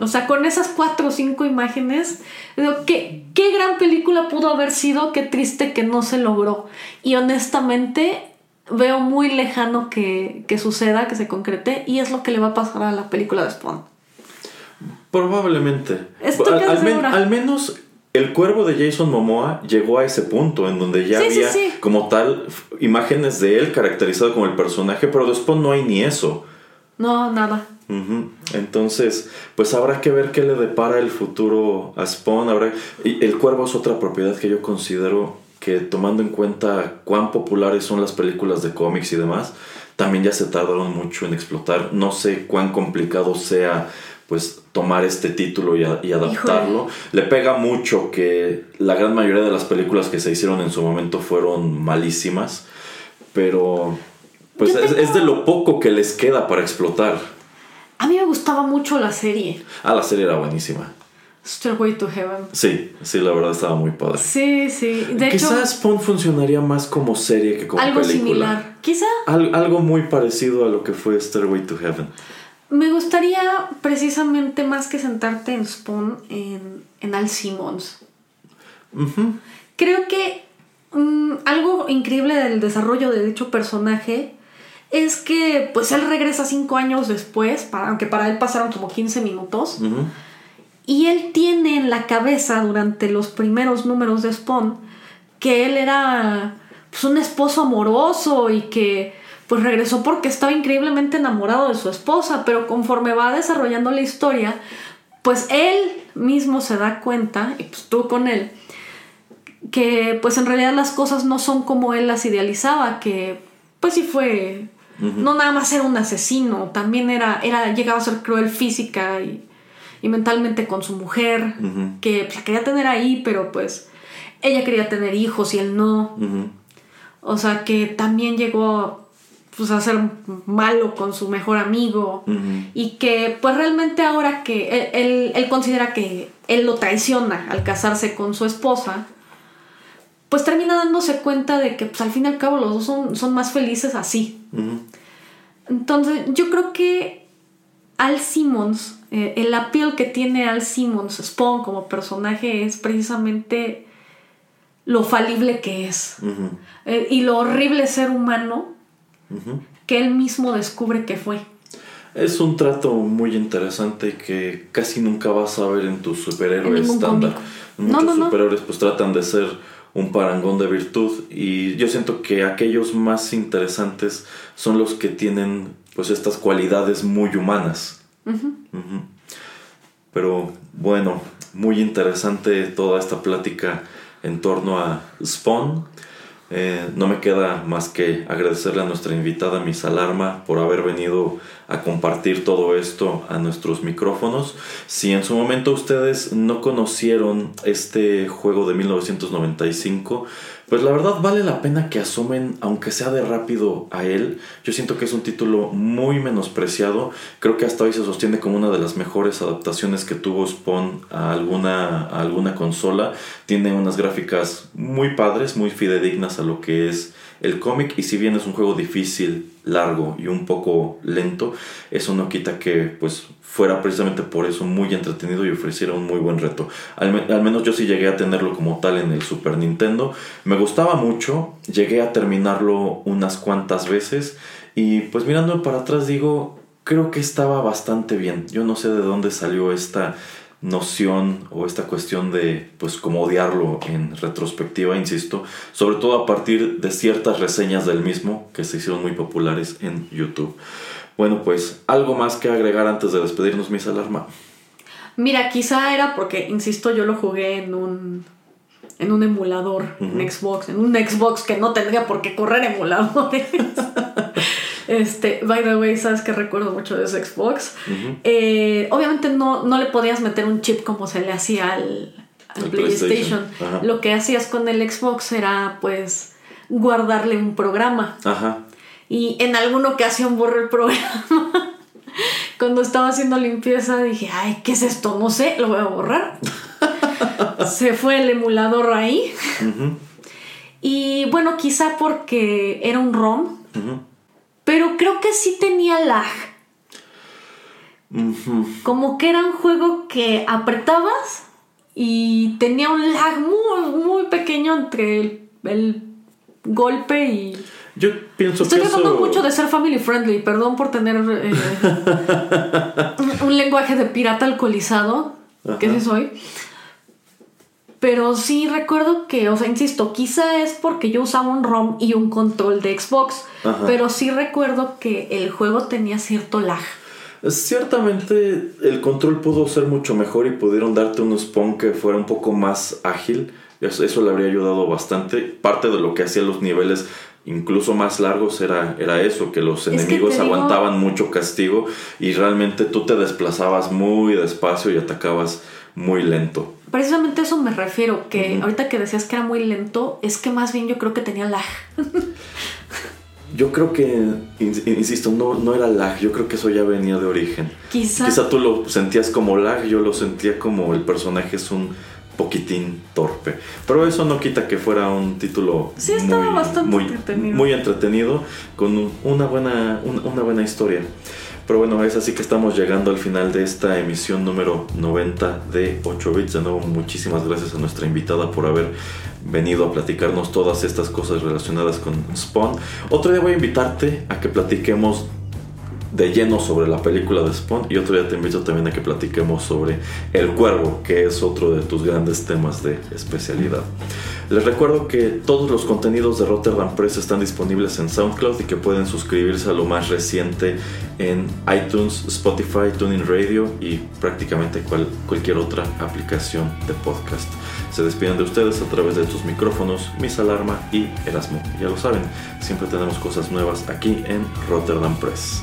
O sea, con esas cuatro o cinco imágenes, digo, ¿qué, qué gran película pudo haber sido, qué triste que no se logró. Y honestamente, veo muy lejano que, suceda, que se concrete, y es lo que le va a pasar a la película de Spawn. Probablemente. Al, menos el cuervo de Jason Momoa llegó a ese punto en donde ya había como tal imágenes de él caracterizado como el personaje, pero de Spawn no hay ni eso. No, nada. Entonces, pues habrá que ver qué le depara el futuro a Spawn. Habrá... El cuervo es otra propiedad que yo considero que tomando en cuenta cuán populares son las películas de cómics y demás, también ya se tardaron mucho en explotar. No sé cuán complicado sea pues tomar este título y, adaptarlo. Le pega mucho que la gran mayoría de las películas que se hicieron en su momento fueron malísimas, pero pues es, de lo poco que les queda para explotar. A mí me gustaba mucho la serie. Ah, la serie era buenísima. Stairway to Heaven. Sí, sí, la verdad estaba muy padre. Sí, sí. De Quizás Spawn funcionaría más como serie que como algo película. Algo similar. Quizá. algo muy parecido a lo que fue Stairway to Heaven. Me gustaría precisamente más que sentarte en Spawn en, en Al Simmons. Creo que mm, algo increíble del desarrollo de dicho personaje es que pues él regresa cinco años después, aunque para él pasaron como 15 minutos. Y él tiene en la cabeza durante los primeros números de Spawn que él era pues, un esposo amoroso y que pues regresó porque estaba increíblemente enamorado de su esposa, pero conforme va desarrollando la historia, pues él mismo se da cuenta, y pues tú con él, que pues en realidad las cosas no son como él las idealizaba, que pues sí fue, no nada más era un asesino, también era, era llegaba a ser cruel física y y mentalmente con su mujer, que pues, la quería tener ahí, pero pues ella quería tener hijos y él no. O sea, que también llegó pues, a ser malo con su mejor amigo y que pues realmente ahora que él, él, considera que él lo traiciona al casarse con su esposa, pues termina dándose cuenta de que pues al fin y al cabo los dos son, son más felices así. Entonces yo creo que Al Simmons eh, el appeal que tiene Al Simmons, Spawn como personaje, es precisamente lo falible que es. Eh, y lo horrible ser humano que él mismo descubre que fue. Es un trato muy interesante que casi nunca vas a ver en tus superhéroes estándar. Muchos superhéroes pues tratan de ser un parangón de virtud y yo siento que aquellos más interesantes son los que tienen pues estas cualidades muy humanas. Pero bueno, muy interesante toda esta plática en torno a Spawn. Eh, no me queda más que agradecerle a nuestra invitada Miss Alarma por haber venido a compartir todo esto a nuestros micrófonos. Si en su momento ustedes no conocieron este juego de 1995, Pues la verdad vale la pena que asomen, aunque sea de rápido, a él. Yo siento que es un título muy menospreciado. Creo que hasta hoy se sostiene como una de las mejores adaptaciones que tuvo Spawn a alguna, alguna consola. Tiene unas gráficas muy padres, muy fidedignas a lo que es el cómic y si bien es un juego difícil, largo y un poco lento, eso no quita que pues fuera precisamente por eso muy entretenido y ofreciera un muy buen reto. Al, menos yo sí llegué a tenerlo como tal en el Super Nintendo. Me gustaba mucho, llegué a terminarlo unas cuantas veces y pues mirando para atrás digo, creo que estaba bastante bien. Yo no sé de dónde salió esta noción o esta cuestión de pues como odiarlo en retrospectiva, insisto, sobre todo a partir de ciertas reseñas del mismo que se hicieron muy populares en YouTube. Bueno, pues algo más que agregar antes de despedirnos, Miss Alarma. Mira, quizá era porque, insisto, yo lo jugué en un en un emulador, en Xbox, en un Xbox que no tendría por qué correr emuladores. *laughs* Este, by the way, sabes que recuerdo mucho de ese Xbox. Eh, obviamente no, no le podías meter un chip como se le hacía al, PlayStation. Lo que hacías con el Xbox era pues guardarle un programa. Ajá. Y en alguna ocasión borré el programa. *laughs* Cuando estaba haciendo limpieza dije, ay, ¿qué es esto? No sé, lo voy a borrar. *laughs* se fue el emulador ahí. Y bueno, quizá porque era un ROM. Pero creo que sí tenía lag. Como que era un juego que apretabas y tenía un lag muy, muy pequeño entre el, golpe y. Yo pienso Estoy tratando mucho de ser family friendly, perdón por tener eh, *laughs* un, lenguaje de pirata alcoholizado, que sí soy. Pero sí recuerdo que, o sea, insisto, quizá es porque yo usaba un ROM y un control de Xbox, pero sí recuerdo que el juego tenía cierto lag. Ciertamente el control pudo ser mucho mejor y pudieron darte un spawn que fuera un poco más ágil. Eso, le habría ayudado bastante. Parte de lo que hacía los niveles incluso más largos era, era eso, que los enemigos aguantaban mucho castigo y realmente tú te desplazabas muy despacio y atacabas muy lento. Precisamente eso me refiero, que ahorita que decías que era muy lento, es que más bien yo creo que tenía lag. *laughs* yo creo que, insisto, no, no era lag, yo creo que eso ya venía de origen. Quizá. Quizá tú lo sentías como lag, yo lo sentía como el personaje es un poquitín torpe. Pero eso no quita que fuera un título sí, estaba bastante muy, entretenido. muy entretenido, con una buena, una buena historia. Pero bueno, es así que estamos llegando al final de esta emisión número 90 de 8 bits. De nuevo, muchísimas gracias a nuestra invitada por haber venido a platicarnos todas estas cosas relacionadas con Spawn. Otro día voy a invitarte a que platiquemos de lleno sobre la película de Spawn y otro día te invito también a que platiquemos sobre El Cuervo, que es otro de tus grandes temas de especialidad. Les recuerdo que todos los contenidos de Rotterdam Press están disponibles en SoundCloud y que pueden suscribirse a lo más reciente en iTunes, Spotify, Tuning Radio y prácticamente cualquier otra aplicación de podcast. Se despiden de ustedes a través de sus micrófonos, Miss Alarma y Erasmo. Ya lo saben, siempre tenemos cosas nuevas aquí en Rotterdam Press.